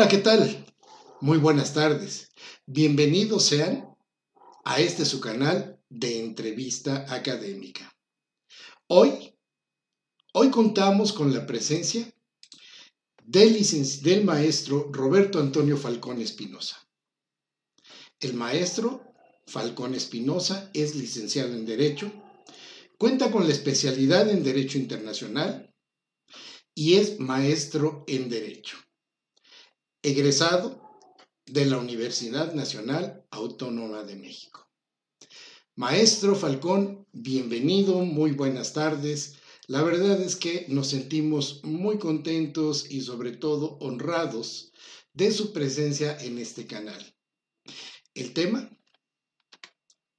Hola, ¿qué tal? Muy buenas tardes. Bienvenidos sean a este su canal de entrevista académica. Hoy, hoy contamos con la presencia del, del maestro Roberto Antonio Falcón Espinosa. El maestro Falcón Espinosa es licenciado en Derecho, cuenta con la especialidad en Derecho Internacional y es maestro en Derecho. Egresado de la Universidad Nacional Autónoma de México. Maestro Falcón, bienvenido, muy buenas tardes. La verdad es que nos sentimos muy contentos y sobre todo honrados de su presencia en este canal. El tema,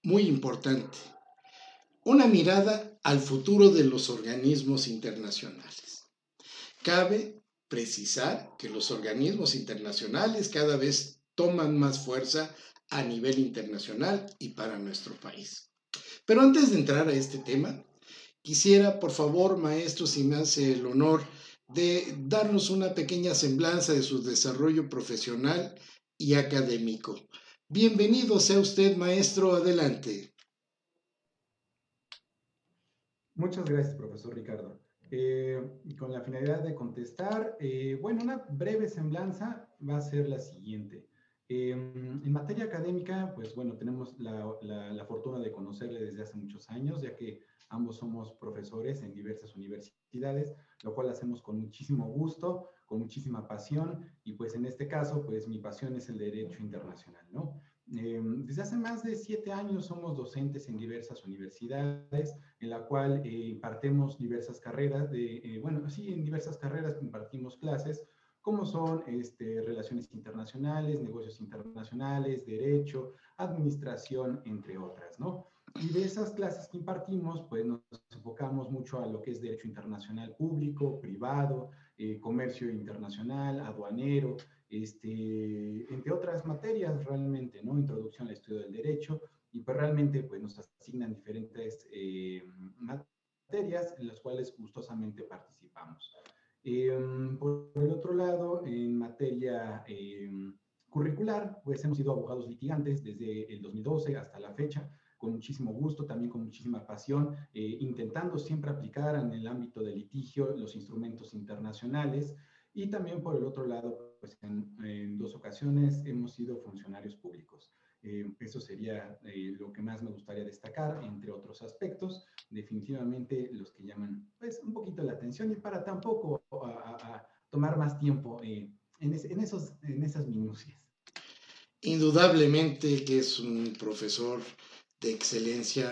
muy importante, una mirada al futuro de los organismos internacionales. Cabe precisar que los organismos internacionales cada vez toman más fuerza a nivel internacional y para nuestro país. Pero antes de entrar a este tema, quisiera, por favor, maestro, si me hace el honor de darnos una pequeña semblanza de su desarrollo profesional y académico. Bienvenido sea usted, maestro, adelante. Muchas gracias, profesor Ricardo. Eh, con la finalidad de contestar, eh, bueno, una breve semblanza va a ser la siguiente. Em, en materia académica, pues bueno, tenemos la, la, fortuna de conocerle desde hace muchos años, ya que ambos somos profesores en diversas universidades, lo cual hacemos con muchísimo gusto, con muchísima pasión, y pues en este caso, pues mi pasión es el derecho internacional, ¿no? Em, desde hace más de siete años somos docentes en diversas universidades, en la cual eh, impartimos diversas carreras, de, eh, bueno, sí, en diversas carreras impartimos clases, como son este, relaciones internacionales, negocios internacionales, derecho, administración, entre otras, ¿no? Y de esas clases que impartimos, pues nos enfocamos mucho a lo que es derecho internacional público, privado, eh, comercio internacional, aduanero, este, entre otras materias realmente, ¿no? Introducción al estudio del derecho, y pues realmente pues nos asignan diferentes eh, materias en las cuales gustosamente participamos. Em, por el otro lado, en materia em, curricular, pues hemos sido abogados litigantes desde el 2012 hasta la fecha, con muchísimo gusto, también con muchísima pasión, eh, intentando siempre aplicar en el ámbito del litigio los instrumentos internacionales. Y también por el otro lado, pues en, dos ocasiones hemos sido funcionarios públicos. Eh, eso sería eh, lo que más me gustaría destacar, entre otros aspectos, definitivamente los que llaman pues, un poquito la atención y para tampoco a, tomar más tiempo eh, en, en, esos, en esas minucias. Indudablemente que es un profesor de excelencia,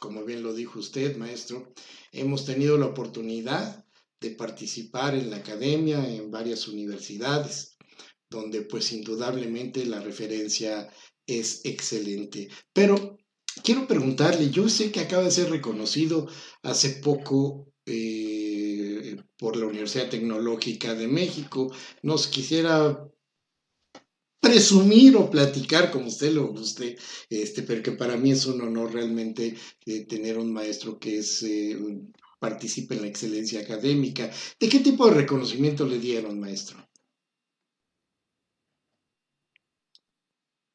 como bien lo dijo usted, maestro. Hemos tenido la oportunidad de participar en la academia en varias universidades donde pues indudablemente la referencia es excelente. Pero quiero preguntarle, yo sé que acaba de ser reconocido hace poco eh, por la Universidad Tecnológica de México. Nos quisiera presumir o platicar como usted lo guste, este, pero que para mí es un honor realmente eh, tener un maestro que es, eh, participa en la excelencia académica. ¿De qué tipo de reconocimiento le dieron, maestro?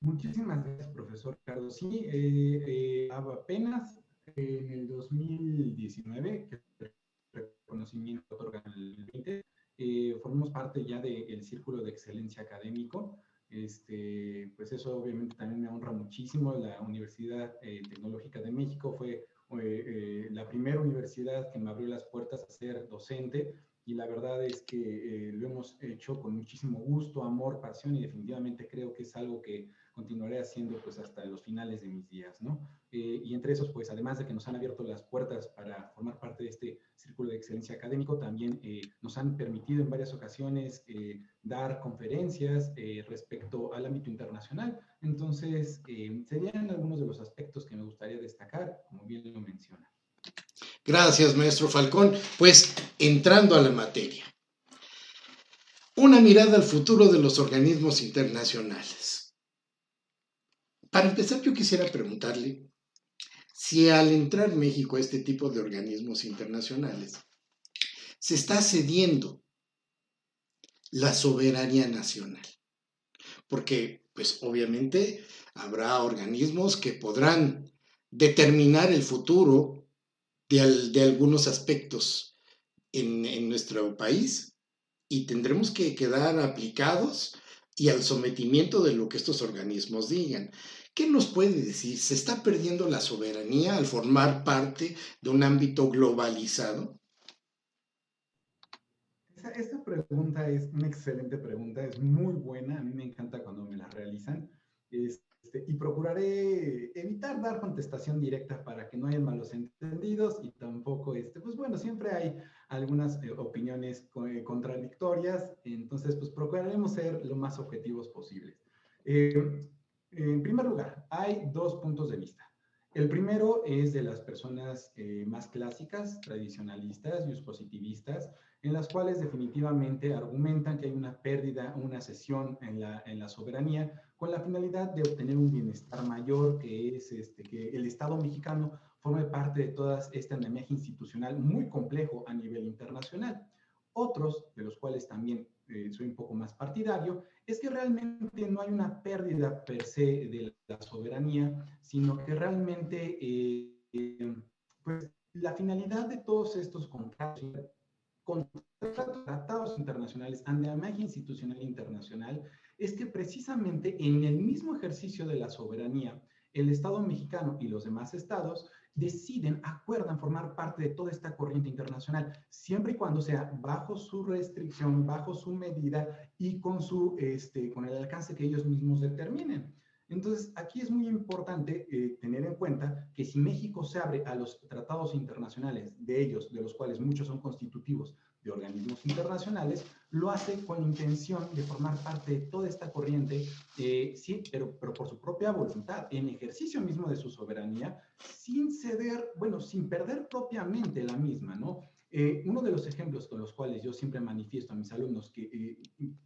Muchísimas gracias, profesor Ricardo. Sí, eh, eh, apenas en el 2019, que el reconocimiento otorga en el 2020, eh, formamos parte ya del Círculo de Excelencia Académico. Este, pues eso obviamente también me honra muchísimo. La Universidad Tecnológica de México fue la primera universidad que me abrió las puertas a ser docente y la verdad es que lo hemos hecho con muchísimo gusto, amor, pasión y definitivamente creo que es algo que continuaré haciendo pues hasta los finales de mis días, ¿no? Eh, y entre esos, pues además de que nos han abierto las puertas para formar parte de este círculo de excelencia académico, también eh, nos han permitido en varias ocasiones eh, dar conferencias respecto al ámbito internacional. Entonces, serían algunos de los aspectos que me gustaría destacar, como bien lo menciona. Gracias, maestro Falcón. Pues entrando a la materia. Una mirada al futuro de los organismos internacionales. Para empezar, yo quisiera preguntarle si al entrar México a este tipo de organismos internacionales, se está cediendo la soberanía nacional. Porque, pues obviamente, habrá organismos que podrán determinar el futuro de, algunos aspectos en, en, nuestro país y tendremos que quedar aplicados y al sometimiento de lo que estos organismos digan. ¿Qué nos puede decir? ¿Se está perdiendo la soberanía al formar parte de un ámbito globalizado? Esta pregunta es una excelente pregunta, es muy buena, a mí me encanta cuando me la realizan. Este, y procuraré evitar dar contestación directa para que no haya malos entendidos y tampoco, este, pues bueno, siempre hay algunas eh, opiniones eh, contradictorias, entonces pues procuraremos ser lo más objetivos posibles. Eh, en primer lugar, hay dos puntos de vista. El primero es de las personas más clásicas, tradicionalistas y positivistas, en las cuales definitivamente argumentan que hay una pérdida, una cesión en la, soberanía con la finalidad de obtener un bienestar mayor, que es este, que el Estado mexicano forme parte de toda este andamiaje institucional muy complejo a nivel internacional. Otros, de los cuales también eh, soy un poco más partidario, es que realmente no hay una pérdida per se de la soberanía, sino que realmente eh, pues, la finalidad de todos estos contratos tratados internacionales, andamiaje institucional internacional, es que precisamente en el mismo ejercicio de la soberanía, el Estado mexicano y los demás estados deciden, acuerdan formar parte de toda esta corriente internacional, siempre y cuando sea bajo su restricción, bajo su medida y con, su, este, con el alcance que ellos mismos determinen. Entonces, aquí es muy importante eh, tener en cuenta que si México se abre a los tratados internacionales de ellos, de los cuales muchos son constitutivos de organismos internacionales, lo hace con intención de formar parte de toda esta corriente, eh, sí, pero, pero por su propia voluntad, en ejercicio mismo de su soberanía, sin ceder, bueno, sin perder propiamente la misma, ¿no? Eh, uno de los ejemplos con los cuales yo siempre manifiesto a mis alumnos que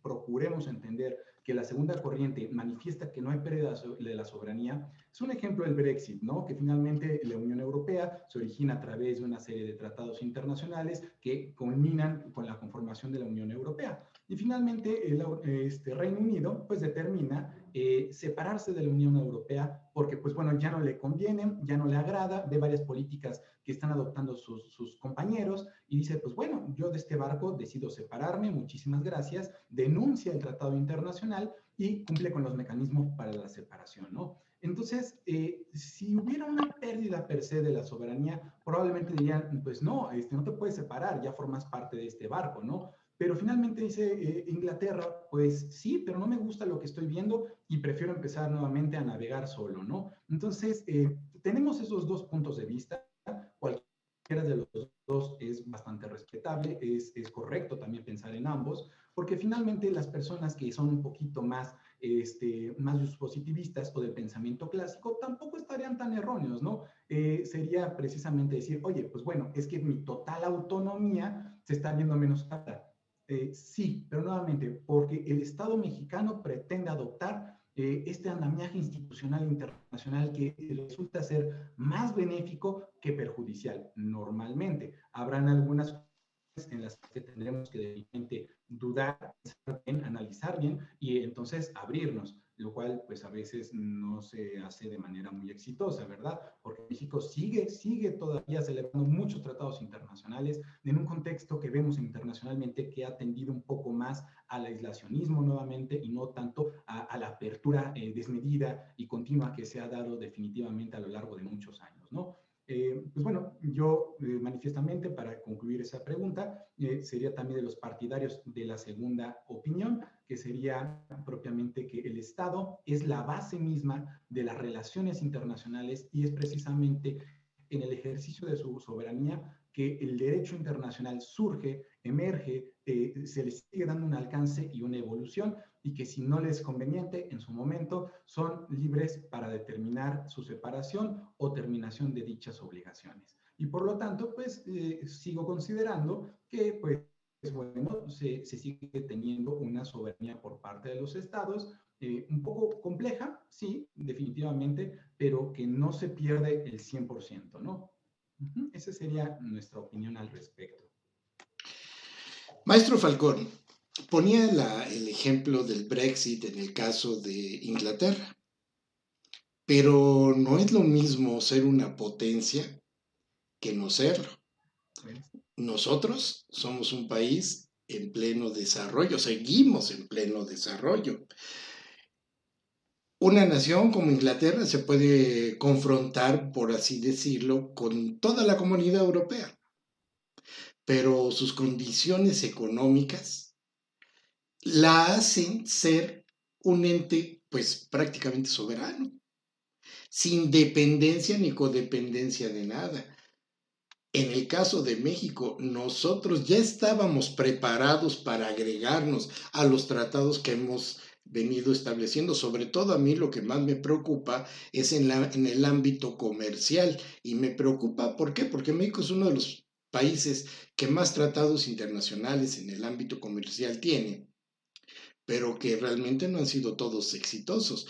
procuremos entender que la segunda corriente manifiesta que no hay pérdida de la soberanía, es un ejemplo del Brexit, ¿no? Que finalmente la Unión Europea se origina a través de una serie de tratados internacionales que culminan con la conformación de la Unión Europea. Y finalmente el este, Reino Unido pues determina eh, separarse de la Unión Europea porque pues bueno, ya no le conviene, ya no le agrada, ve varias políticas que están adoptando sus, sus, compañeros y dice pues bueno, yo de este barco decido separarme, muchísimas gracias, denuncia el tratado internacional y cumple con los mecanismos para la separación, ¿no? Entonces, eh, si hubiera una pérdida per se de la soberanía, probablemente dirían, pues no, este, no te puedes separar, ya formas parte de este barco, ¿no? Pero finalmente dice eh, Inglaterra, pues sí, pero no me gusta lo que estoy viendo y prefiero empezar nuevamente a navegar solo, ¿no? Entonces, eh, tenemos esos dos puntos de vista. Cualquiera de los dos es bastante respetable, es, es correcto también pensar en ambos, porque finalmente las personas que son un poquito más este, más positivistas o del pensamiento clásico, tampoco estarían tan erróneos, ¿no? Eh, sería precisamente decir, oye, pues bueno, es que mi total autonomía se está viendo menos eh, sí, pero nuevamente, porque el Estado mexicano pretende adoptar eh, este andamiaje institucional internacional que resulta ser más benéfico que perjudicial. Normalmente, habrán algunas en las que tendremos que de dudar, analizar bien y entonces abrirnos, lo cual pues a veces no se hace de manera muy exitosa, ¿verdad? Porque México sigue, sigue todavía celebrando muchos tratados internacionales en un contexto que vemos internacionalmente que ha tendido un poco más al aislacionismo nuevamente y no tanto a, la apertura eh, desmedida y continua que se ha dado definitivamente a lo largo de muchos años, ¿no? Eh, pues bueno, yo eh, manifiestamente, para concluir esa pregunta, eh, sería también de los partidarios de la segunda opinión, que sería propiamente que el Estado es la base misma de las relaciones internacionales y es precisamente en el ejercicio de su soberanía que el derecho internacional surge, emerge, se le sigue dando un alcance y una evolución y que si no les es conveniente en su momento son libres para determinar su separación o terminación de dichas obligaciones. Y por lo tanto, pues eh, sigo considerando que pues bueno, se, se, sigue teniendo una soberanía por parte de los estados, eh, un poco compleja, sí, definitivamente, pero que no se pierde el 100%, ¿no? Esa sería nuestra opinión al respecto. Maestro Falcón, ponía el ejemplo del Brexit en el caso de Inglaterra, pero no es lo mismo ser una potencia que no serlo. Nosotros somos un país en pleno desarrollo, seguimos en pleno desarrollo. Una nación como Inglaterra se puede confrontar, por así decirlo, con toda la comunidad europea, pero sus condiciones económicas la hacen ser un ente pues prácticamente soberano, sin dependencia ni codependencia de nada. En el caso de México, nosotros ya estábamos preparados para agregarnos a los tratados que hemos venido estableciendo. Sobre todo a mí lo que más me preocupa es en, el ámbito comercial. Y me preocupa, ¿por qué? Porque México es uno de los países que más tratados internacionales en el ámbito comercial tiene, pero que realmente no han sido todos exitosos.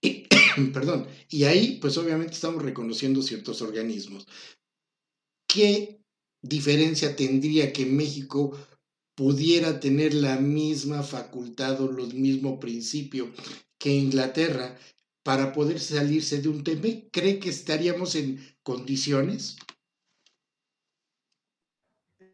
Perdón, y ahí pues obviamente estamos reconociendo ciertos organismos, ¿qué diferencia tendría que México pudiera tener la misma facultad o los mismos principios que Inglaterra para poder salirse de un tema? ¿Cree que estaríamos en condiciones?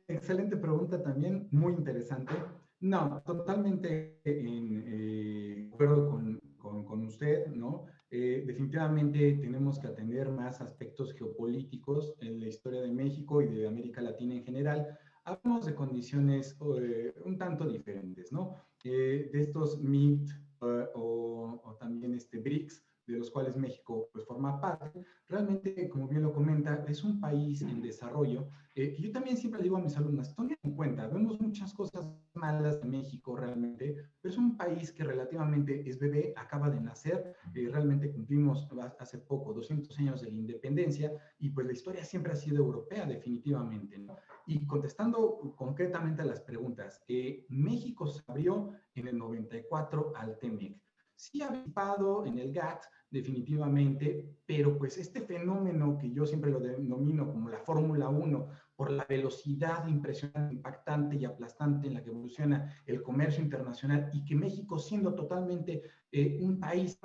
Excelente pregunta también, muy interesante. No, totalmente en eh, acuerdo con, con, con, usted, ¿no? Eh, definitivamente tenemos que atender más aspectos geopolíticos en la historia de México y de América Latina en general. Hablamos de condiciones eh, un tanto diferentes, ¿no? Eh, de estos MIT o, o, también este BRICS, de los cuales México pues, forma parte, realmente, como bien lo comenta, es un país en desarrollo. Eh, yo también siempre digo a mis alumnas, tomen en cuenta, vemos muchas cosas malas de México realmente, pero es un país que relativamente es bebé, acaba de nacer, eh, realmente cumplimos hace poco 200 años de la independencia y pues la historia siempre ha sido europea definitivamente. ¿no? Y contestando concretamente a las preguntas, eh, México se abrió en el 94 al TEMEC sí ha participado en el GATT, definitivamente, pero pues este fenómeno que yo siempre lo denomino como la Fórmula 1, por la velocidad impresionante, impactante y aplastante en la que evoluciona el comercio internacional y que México siendo totalmente eh, un país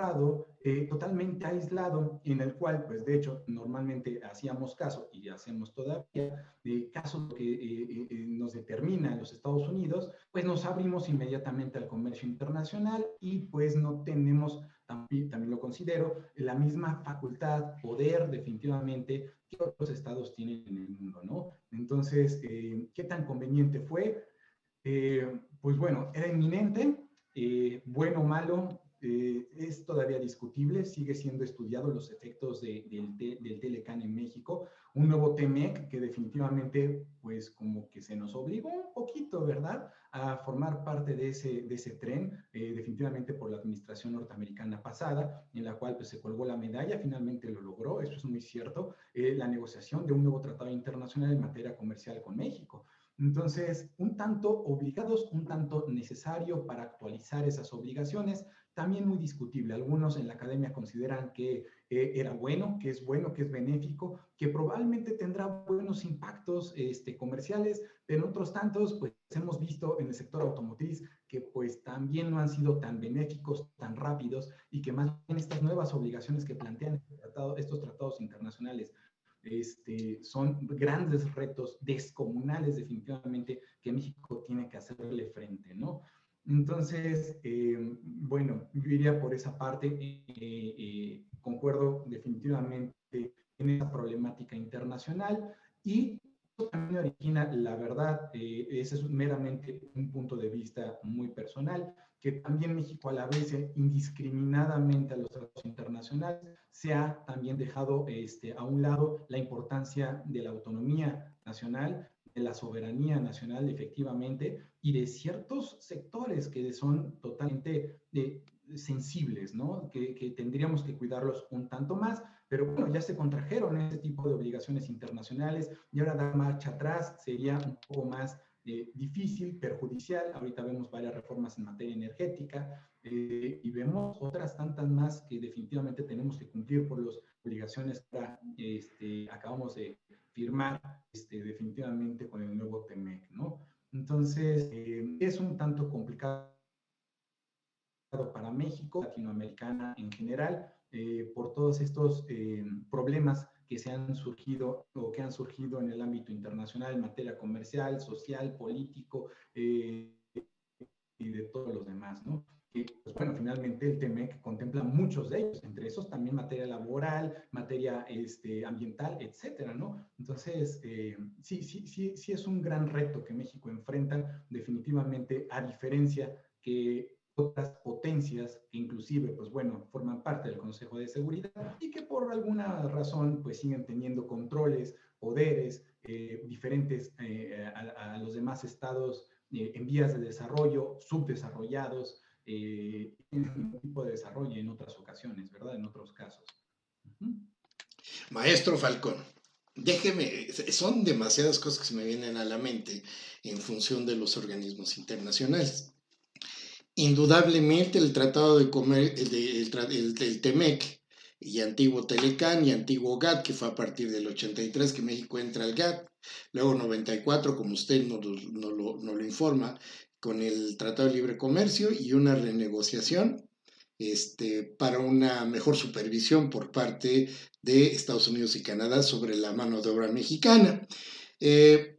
eh, totalmente aislado, en el cual, pues de hecho, normalmente hacíamos caso y hacemos todavía, de casos que eh, eh, nos determina los Estados Unidos, pues nos abrimos inmediatamente al comercio internacional y pues no tenemos, también, lo considero, la misma facultad, poder definitivamente que otros estados tienen en el mundo, ¿no? Entonces, ¿qué tan conveniente fue? pues bueno, era inminente, bueno o malo, eh, es todavía discutible, sigue siendo estudiado los efectos de, del, Telecan en México, un nuevo TEMEC que definitivamente pues como que se nos obligó un poquito, ¿verdad?, a formar parte de ese, de ese tren, eh, definitivamente por la administración norteamericana pasada, en la cual pues se colgó la medalla, finalmente lo logró, eso es muy cierto, eh, la negociación de un nuevo tratado internacional en materia comercial con México. Entonces, un tanto obligados, un tanto necesario para actualizar esas obligaciones, también muy discutible. Algunos en la academia consideran que eh, era bueno, que es bueno, que es benéfico, que probablemente tendrá buenos impactos este, comerciales, pero otros tantos, pues hemos visto en el sector automotriz que pues también no han sido tan benéficos, tan rápidos y que más bien estas nuevas obligaciones que plantean este estos tratados internacionales este, son grandes retos descomunales definitivamente que México tiene que hacerle frente, ¿no? Entonces, eh, bueno, yo iría por esa parte. Eh, eh, concuerdo definitivamente en esa problemática internacional y también origina, la verdad, ese es meramente un punto de vista muy personal, que también México a la vez indiscriminadamente a los tratados internacionales se ha también dejado este, a un lado la importancia de la autonomía nacional de la soberanía nacional efectivamente y de ciertos sectores que son totalmente eh, sensibles, ¿no? Que, tendríamos que cuidarlos un tanto más, pero bueno, ya se contrajeron ese tipo de obligaciones internacionales y ahora dar marcha atrás sería un poco más eh, difícil, perjudicial. Ahorita vemos varias reformas en materia energética eh, y vemos otras tantas más que definitivamente tenemos que cumplir por las obligaciones que este, acabamos de firmar este, definitivamente con el nuevo TEMEC, ¿no? Entonces, eh, es un tanto complicado para México, Latinoamericana en general, eh, por todos estos eh, problemas que se han surgido o que han surgido en el ámbito internacional en materia comercial, social, político y de todos los demás, ¿no? Y pues bueno, finalmente el TEMEC contempla muchos de ellos, entre esos también materia laboral, materia este, ambiental, etcétera, ¿no? Entonces, sí, sí, sí, sí es un gran reto que México enfrenta, definitivamente, a diferencia que otras potencias que inclusive, pues bueno, forman parte del Consejo de Seguridad y que por alguna razón, pues siguen teniendo controles, poderes eh, diferentes eh, a, los demás estados eh, en vías de desarrollo, subdesarrollados, en un tipo de desarrollo en otras ocasiones, ¿verdad? En otros casos. Maestro Falcón, déjeme, son demasiadas cosas que se me vienen a la mente en función de los organismos internacionales. Indudablemente el Tratado de Comer, el, del TEMEC y antiguo Telecán y antiguo GATT, que fue a partir del 83 que México entra al GATT, luego 94, como usted nos, lo, lo informa, con el Tratado de Libre Comercio y una renegociación este, para una mejor supervisión por parte de Estados Unidos y Canadá sobre la mano de obra mexicana. Eh,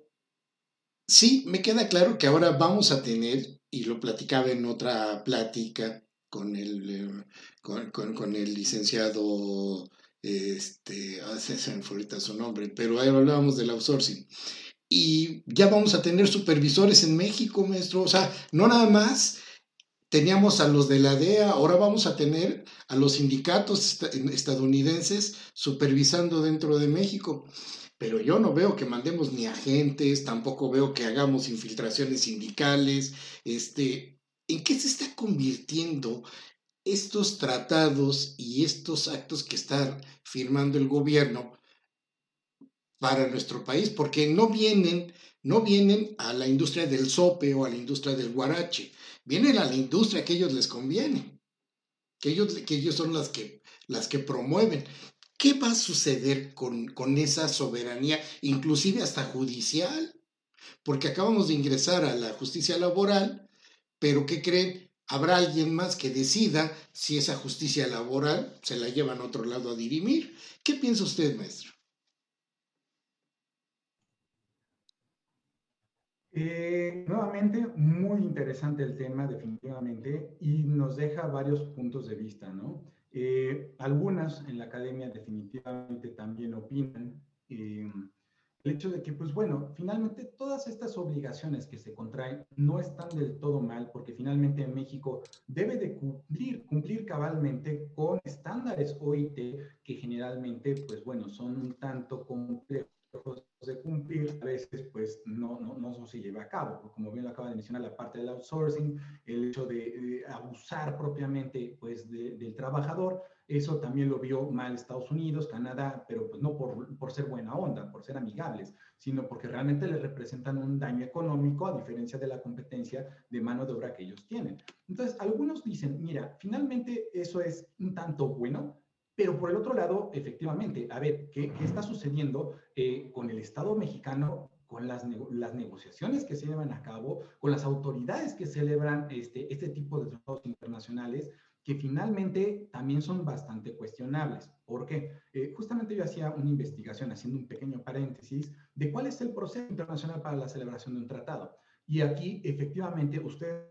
sí, me queda claro que ahora vamos a tener y lo platicaba en otra plática con el, eh, con, el licenciado, este, ah, se me fue ahorita su nombre, pero ahí hablábamos del outsourcing. Y ya vamos a tener supervisores en México, maestro. O sea, no nada más teníamos a los de la DEA, ahora vamos a tener a los sindicatos estadounidenses supervisando dentro de México pero yo no veo que mandemos ni agentes, tampoco veo que hagamos infiltraciones sindicales. Este, ¿En qué se está convirtiendo estos tratados y estos actos que está firmando el gobierno para nuestro país? Porque no vienen, no vienen a la industria del sope o a la industria del guarache, vienen a la industria que ellos les conviene, que ellos, que ellos son las que, las que promueven. ¿Qué va a suceder con, esa soberanía, inclusive hasta judicial? Porque acabamos de ingresar a la justicia laboral, pero ¿qué creen? Habrá alguien más que decida si esa justicia laboral se la llevan a otro lado a dirimir. ¿Qué piensa usted, maestro? Eh, nuevamente, muy interesante el tema, definitivamente, y nos deja varios puntos de vista, ¿no? Eh, algunas en la academia definitivamente también opinan eh, el hecho de que, pues bueno, finalmente todas estas obligaciones que se contraen no están del todo mal, porque finalmente en México debe de cumplir, cumplir cabalmente con estándares OIT que generalmente, pues bueno, son un tanto complejos de cumplir, a veces pues no, no, no, se lleva a cabo. Como bien lo acaba de mencionar, la parte del outsourcing, el hecho de, abusar propiamente pues del trabajador, eso también lo vio mal Estados Unidos, Canadá, pero pues no por, por ser buena onda, por ser amigables, sino porque realmente le representan un daño económico a diferencia de la competencia de mano de obra que ellos tienen. Entonces, algunos dicen, mira, finalmente eso es un tanto bueno, pero por el otro lado, efectivamente, a ver, ¿qué, qué está sucediendo eh, con el Estado mexicano, con las, las, negociaciones que se llevan a cabo, con las autoridades que celebran este, este tipo de tratados internacionales? que finalmente también son bastante cuestionables. ¿Por qué? Eh, justamente yo hacía una investigación, haciendo un pequeño paréntesis, de cuál es el proceso internacional para la celebración de un tratado. Y aquí, efectivamente, ustedes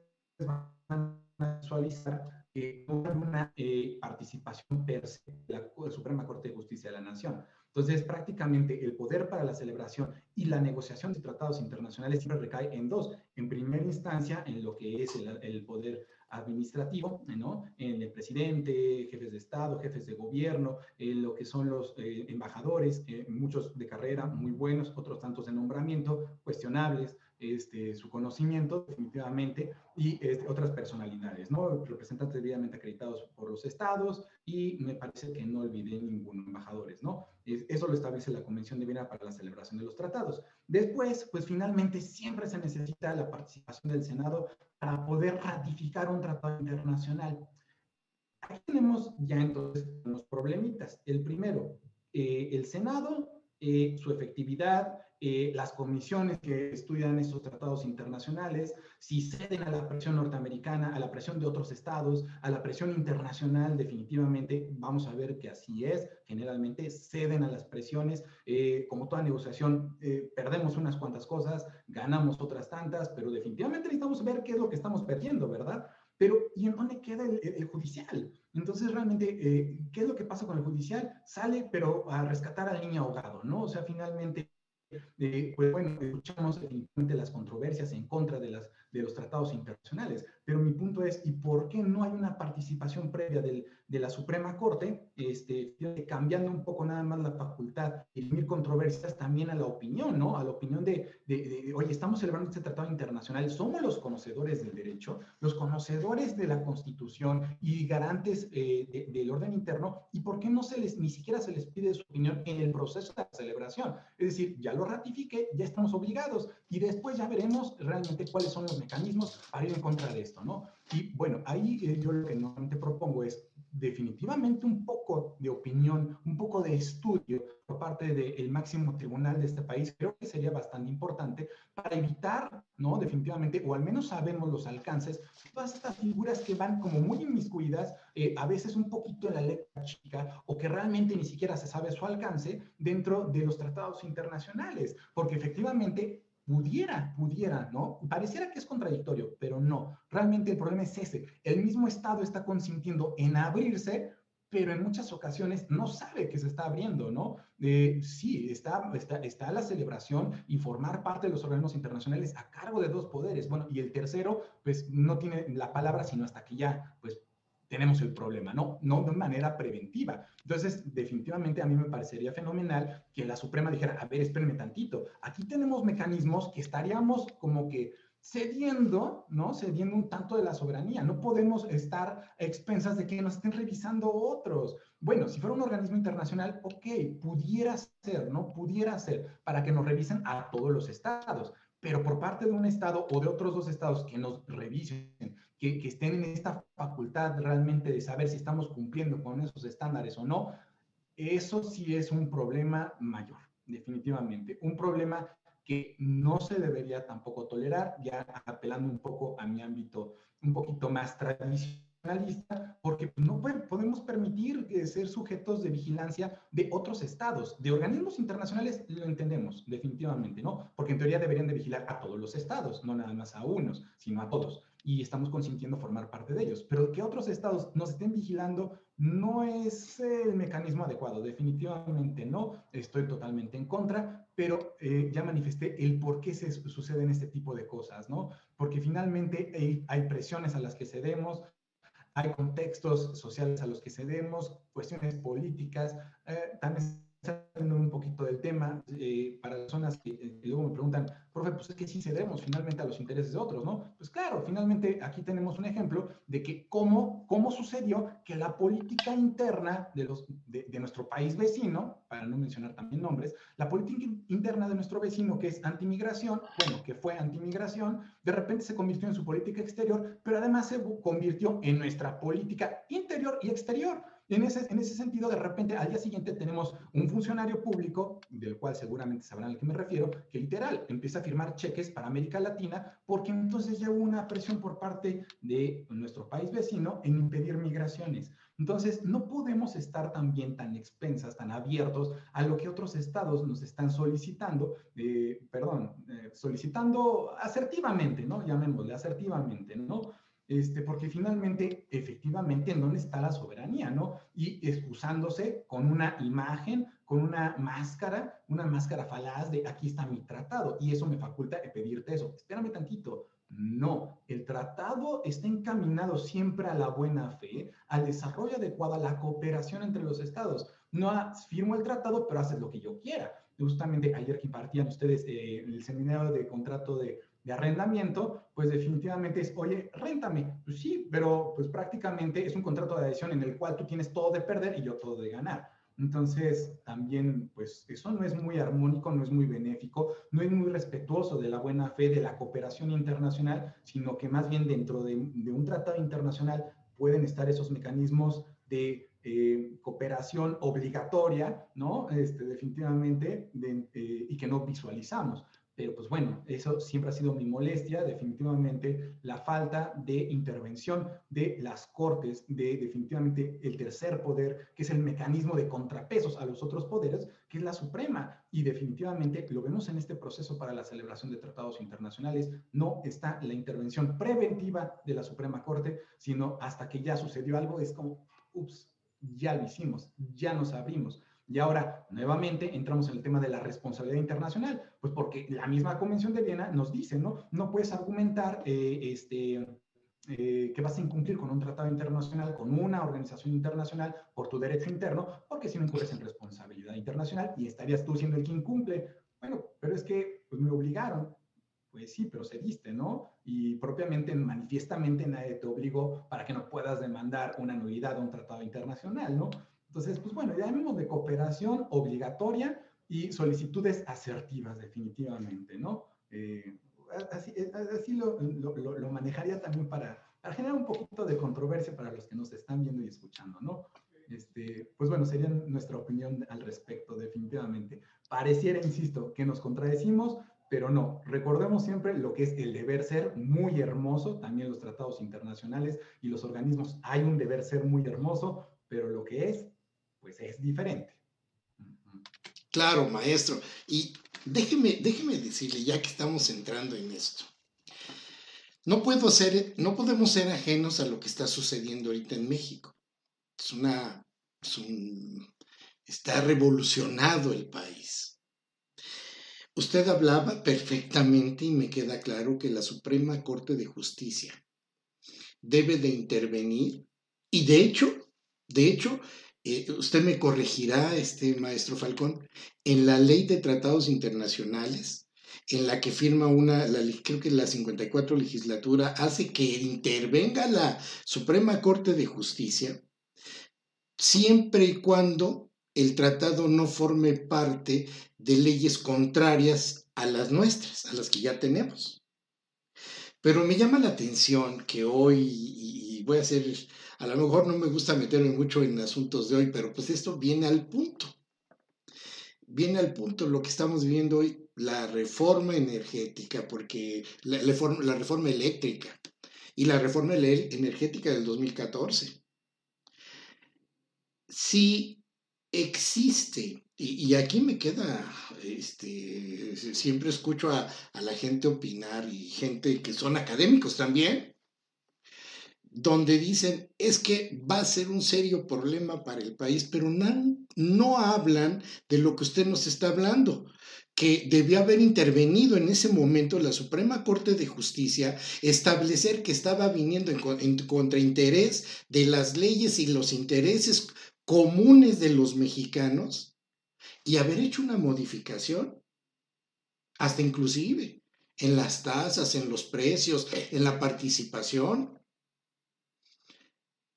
van a visualizar que hay una eh, participación per se de la Suprema Corte de Justicia de la Nación. Entonces, prácticamente el poder para la celebración y la negociación de tratados internacionales siempre recae en dos. En primera instancia, en lo que es el, el poder administrativo, ¿no? En el presidente, jefes de Estado, jefes de gobierno, en lo que son los eh, embajadores, eh, muchos de carrera muy buenos, otros tantos de nombramiento, cuestionables, este, su conocimiento definitivamente y este, otras personalidades, ¿no? Representantes debidamente acreditados por los estados y me parece que no olvidé ninguno, embajadores, ¿no? eso lo establece la Convención de Viena para la celebración de los tratados. Después, pues finalmente siempre se necesita la participación del Senado para poder ratificar un tratado internacional. Aquí tenemos ya entonces unos problemitas. El primero, eh, el Senado, eh, su efectividad, eh, las comisiones que estudian estos tratados internacionales, si ceden a la presión norteamericana, a la presión de otros estados, a la presión internacional, definitivamente vamos a ver que así es, generalmente ceden a las presiones, eh, como toda negociación, eh, perdemos unas cuantas cosas, ganamos otras tantas, pero definitivamente necesitamos ver qué es lo que estamos perdiendo, ¿verdad? Pero, ¿y en dónde queda el, judicial? Entonces, realmente, ¿qué es lo que pasa con el judicial? Sale, pero a rescatar al niño ahogado, ¿no? O sea, finalmente pues bueno, escuchamos las controversias en contra de, las, de los tratados internacionales, pero mi punto es, ¿y por qué no hay una participación previa del, de la Suprema Corte, este, cambiando un poco nada más la facultad y unir controversias también a la opinión, ¿no? A la opinión de, de, oye, estamos celebrando este tratado internacional, somos los conocedores del derecho, los conocedores de la Constitución y garantes eh, del orden interno, ¿y por qué no se les, ni siquiera se les pide su opinión en el proceso de la celebración? Es decir, ya lo ratifique, ya estamos obligados y después ya veremos realmente cuáles son los mecanismos para ir en contra de esto, ¿no? Y bueno, ahí eh, yo lo que normalmente propongo es definitivamente un poco de opinión, un poco de estudio por parte del máximo tribunal de este país, creo que sería bastante importante para evitar, ¿no? Definitivamente, o al menos sabemos los alcances, todas estas figuras que van como muy inmiscuidas, eh, a veces un poquito en la letra chica, o que realmente ni siquiera se sabe su alcance dentro de los tratados internacionales, porque efectivamente pudiera, pudiera, ¿no? Pareciera que es contradictorio, pero no. Realmente el problema es ese. El mismo Estado está consintiendo en abrirse, pero en muchas ocasiones no sabe que se está abriendo, ¿no? Eh, sí, está, está, está la celebración y formar parte de los organismos internacionales a cargo de dos poderes. Bueno, y el tercero, pues no tiene la palabra sino hasta que ya, pues tenemos el problema, ¿no? No de manera preventiva. Entonces, definitivamente a mí me parecería fenomenal que la Suprema dijera, a ver, espérenme tantito, aquí tenemos mecanismos que estaríamos como que cediendo, ¿no? Cediendo un tanto de la soberanía. No podemos estar a expensas de que nos estén revisando otros. Bueno, si fuera un organismo internacional, ok, pudiera ser, ¿no? Pudiera ser para que nos revisen a todos los estados. Pero por parte de un estado o de otros dos estados que nos revisen que, estén en esta facultad realmente de saber si estamos cumpliendo con esos estándares o no, eso sí es un problema mayor, definitivamente. Un problema que no se debería tampoco tolerar, ya apelando un poco a mi ámbito un poquito más tradicionalista, porque no podemos permitir ser sujetos de vigilancia de otros estados, de organismos internacionales, lo entendemos, definitivamente, ¿no? Porque en teoría deberían de vigilar a todos los estados, no nada más a unos, sino a todos y estamos consintiendo formar parte de ellos. Pero que otros estados nos estén vigilando no es el mecanismo adecuado, definitivamente no, estoy totalmente en contra, pero eh, ya manifesté el por qué se suceden este tipo de cosas, ¿no? Porque finalmente hay, presiones a las que cedemos, hay contextos sociales a los que cedemos, cuestiones políticas, eh, también un poquito del tema, eh, para personas que, que, luego me preguntan, profe, pues es que sí cedemos finalmente a los intereses de otros, ¿no? Pues claro, finalmente aquí tenemos un ejemplo de que cómo, cómo sucedió que la política interna de, los, de, nuestro país vecino, para no mencionar también nombres, la política interna de nuestro vecino que es antimigración, bueno, que fue antimigración, de repente se convirtió en su política exterior, pero además se convirtió en nuestra política interior y exterior. En ese, en ese sentido, de repente, al día siguiente tenemos un funcionario público, del cual seguramente sabrán al que me refiero, que literal empieza a firmar cheques para América Latina, porque entonces ya hubo una presión por parte de nuestro país vecino en impedir migraciones. Entonces, no podemos estar también tan expensas, tan abiertos a lo que otros estados nos están solicitando, eh, perdón, eh, solicitando asertivamente, ¿no? Llamémosle asertivamente, ¿no? Este, porque finalmente, efectivamente, ¿en dónde está la soberanía, no? Y excusándose con una imagen, con una máscara, una máscara falaz de aquí está mi tratado, y eso me faculta pedirte eso. Espérame tantito. No, el tratado está encaminado siempre a la buena fe, al desarrollo adecuado, a la cooperación entre los estados. No firmo el tratado, pero haces lo que yo quiera. Justamente ayer que impartían ustedes eh, el seminario de contrato de de arrendamiento, pues definitivamente es, oye, réntame. Pues sí, pero pues prácticamente es un contrato de adhesión en el cual tú tienes todo de perder y yo todo de ganar. Entonces, también, pues eso no es muy armónico, no es muy benéfico, no es muy respetuoso de la buena fe, de la cooperación internacional, sino que más bien dentro de, de un tratado internacional pueden estar esos mecanismos de eh, cooperación obligatoria, ¿no? Este, definitivamente, eh, y que no visualizamos. Pero pues bueno, eso siempre ha sido mi molestia, definitivamente la falta de intervención de las cortes, de definitivamente el tercer poder, que es el mecanismo de contrapesos a los otros poderes, que es la Suprema. Y definitivamente lo vemos en este proceso para la celebración de tratados internacionales, no está la intervención preventiva de la Suprema Corte, sino hasta que ya sucedió algo, es como, ups, ya lo hicimos, ya nos abrimos. Y ahora, nuevamente, entramos en el tema de la responsabilidad internacional, pues porque la misma Convención de Viena nos dice, ¿no? No puedes argumentar eh, este, eh, que vas a incumplir con un tratado internacional, con una organización internacional por tu derecho interno, porque si no incurres en responsabilidad internacional y estarías tú siendo el que incumple. Bueno, pero es que pues, me obligaron. Pues sí, pero cediste, ¿no? Y propiamente, manifiestamente nadie te obligó para que no puedas demandar una nulidad a un tratado internacional, ¿no? Entonces, pues bueno, hablamos de cooperación obligatoria y solicitudes asertivas, definitivamente, ¿no? Eh, así, eh, así lo, lo, manejaría también para, para, generar un poquito de controversia para los que nos están viendo y escuchando, ¿no? Este, pues bueno, sería nuestra opinión al respecto, definitivamente. Pareciera, insisto, que nos contradecimos, pero no. Recordemos siempre lo que es el deber ser muy hermoso, también los tratados internacionales y los organismos hay un deber ser muy hermoso, pero lo que es pues es diferente. Claro, maestro. Y déjeme, déjeme decirle, ya que estamos entrando en esto, no, puedo ser, no podemos ser ajenos a lo que está sucediendo ahorita en México. Es una, está revolucionado el país. Usted hablaba perfectamente y me queda claro que la Suprema Corte de Justicia debe de intervenir y de hecho, de hecho, eh, usted me corregirá, este maestro Falcón, en la ley de tratados internacionales, en la que firma una, la, creo que la 54 legislatura, hace que intervenga la Suprema Corte de Justicia, siempre y cuando el tratado no forme parte de leyes contrarias a las nuestras, a las que ya tenemos. Pero me llama la atención que hoy, y voy a hacer a lo mejor no me gusta meterme mucho en asuntos de hoy, pero pues esto viene al punto. Viene al punto lo que estamos viendo hoy, la reforma energética, porque la, la reforma eléctrica y la reforma energética del 2014. Si existe, y, aquí me queda, este, siempre escucho a, a la gente opinar y gente que son académicos también, donde dicen es que va a ser un serio problema para el país, pero no, no hablan de lo que usted nos está hablando, que debió haber intervenido en ese momento la Suprema Corte de Justicia, establecer que estaba viniendo en, contrainterés de las leyes y los intereses comunes de los mexicanos y haber hecho una modificación, hasta inclusive en las tasas, en los precios, en la participación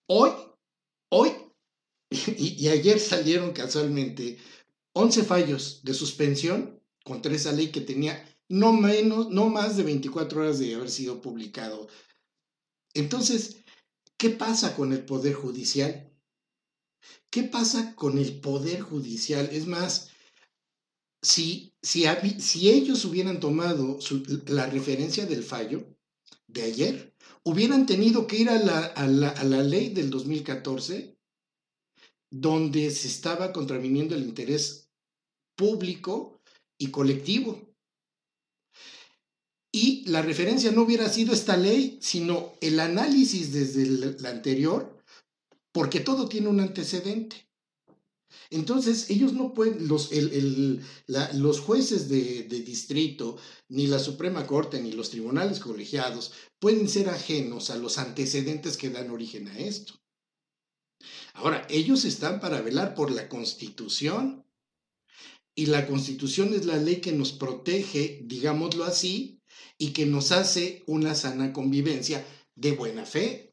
Hoy, hoy y, ayer salieron casualmente 11 fallos de suspensión contra esa ley que tenía no menos, no más de 24 horas de haber sido publicado. Entonces, ¿qué pasa con el Poder Judicial? ¿Qué pasa con el Poder Judicial? Es más, si, si, ellos hubieran tomado la referencia del fallo de ayer, hubieran tenido que ir a la, ley del 2014, donde se estaba contraviniendo el interés público y colectivo. Y la referencia no hubiera sido esta ley, sino el análisis desde la anterior, porque todo tiene un antecedente. Entonces, ellos no pueden, los, los jueces de, distrito, ni la Suprema Corte, ni los tribunales colegiados pueden ser ajenos a los antecedentes que dan origen a esto. Ahora, ellos están para velar por la Constitución y la Constitución es la ley que nos protege, digámoslo así, y que nos hace una sana convivencia de buena fe.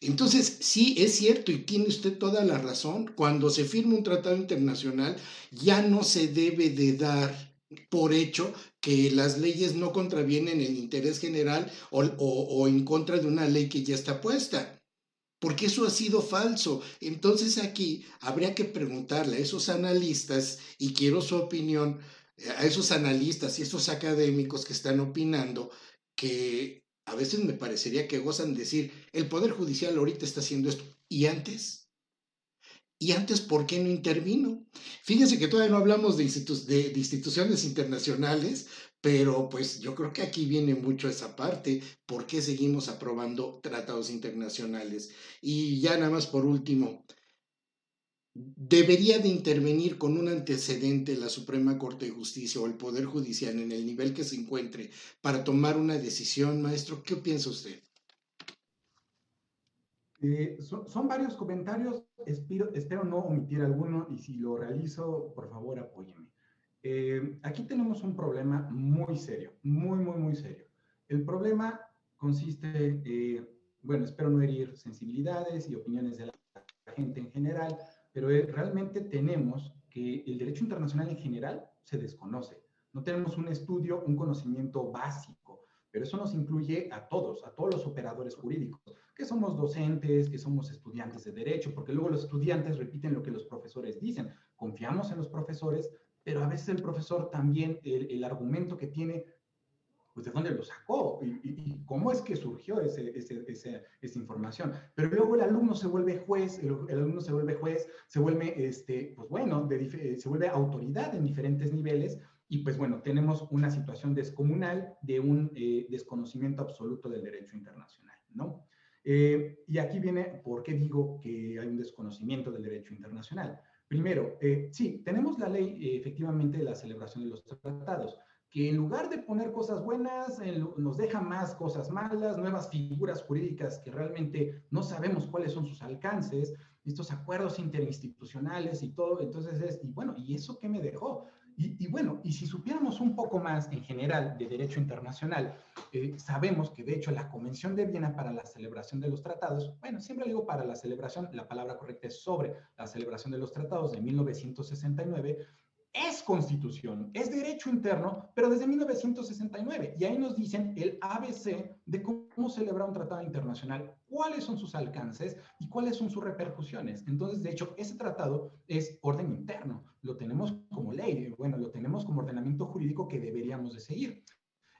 Entonces, sí, es cierto y tiene usted toda la razón. Cuando se firma un tratado internacional, ya no se debe de dar por hecho que las leyes no contravienen el interés general o, en contra de una ley que ya está puesta. porque eso ha sido falso. Entonces aquí habría que preguntarle a esos analistas, y quiero su opinión, a esos analistas y esos académicos que están opinando, que a veces me parecería que gozan de decir, el Poder Judicial ahorita está haciendo esto, ¿y antes? ¿Y antes por qué no intervino? Fíjense que todavía no hablamos de, de, instituciones internacionales, pero pues yo creo que aquí viene mucho esa parte, ¿por qué seguimos aprobando tratados internacionales? Y ya nada más por último, ¿debería de intervenir con un antecedente la Suprema Corte de Justicia o el Poder Judicial en el nivel que se encuentre para tomar una decisión, maestro? ¿Qué piensa usted? Eh, son, varios comentarios, espero, no omitir alguno y si lo realizo, por favor apóyeme. Eh, aquí tenemos un problema muy serio, muy, muy, muy serio. El problema consiste, eh, bueno, espero no herir sensibilidades y opiniones de la gente en general, pero realmente tenemos que el derecho internacional en general se desconoce. No tenemos un estudio, un conocimiento básico, pero eso nos incluye a todos, a todos los operadores jurídicos que somos docentes, que somos estudiantes de derecho, porque luego los estudiantes repiten lo que los profesores dicen. Confiamos en los profesores, pero a veces el profesor también, el, argumento que tiene, de dónde lo sacó y, cómo es que surgió ese, esa información. Pero luego el alumno se vuelve juez, el, alumno se vuelve juez, se vuelve, este, pues bueno, se vuelve autoridad en diferentes niveles. Y pues bueno, tenemos una situación descomunal de un eh, desconocimiento absoluto del derecho internacional, ¿no? Eh, y aquí viene por qué digo que hay un desconocimiento del derecho internacional. Primero, eh, sí, tenemos la ley eh, efectivamente de la celebración de los tratados, que en lugar de poner cosas buenas, nos deja más cosas malas, nuevas figuras jurídicas que realmente no sabemos cuáles son sus alcances, estos acuerdos interinstitucionales y todo. Entonces es, y bueno, ¿y eso qué me dejó? Y, bueno, y si supiéramos un poco más en general de derecho internacional, eh, sabemos que de hecho la Convención de Viena para la celebración de los tratados, bueno, siempre digo para la celebración, la palabra correcta es sobre la celebración de los tratados de 1969, es constitución, es derecho interno, pero desde 1969. Y ahí nos dicen el ABC de cómo celebrar un tratado internacional, cuáles son sus alcances y cuáles son sus repercusiones. Entonces, de hecho, ese tratado es orden interno, lo tenemos como ley, bueno, lo tenemos como ordenamiento jurídico que deberíamos de seguir.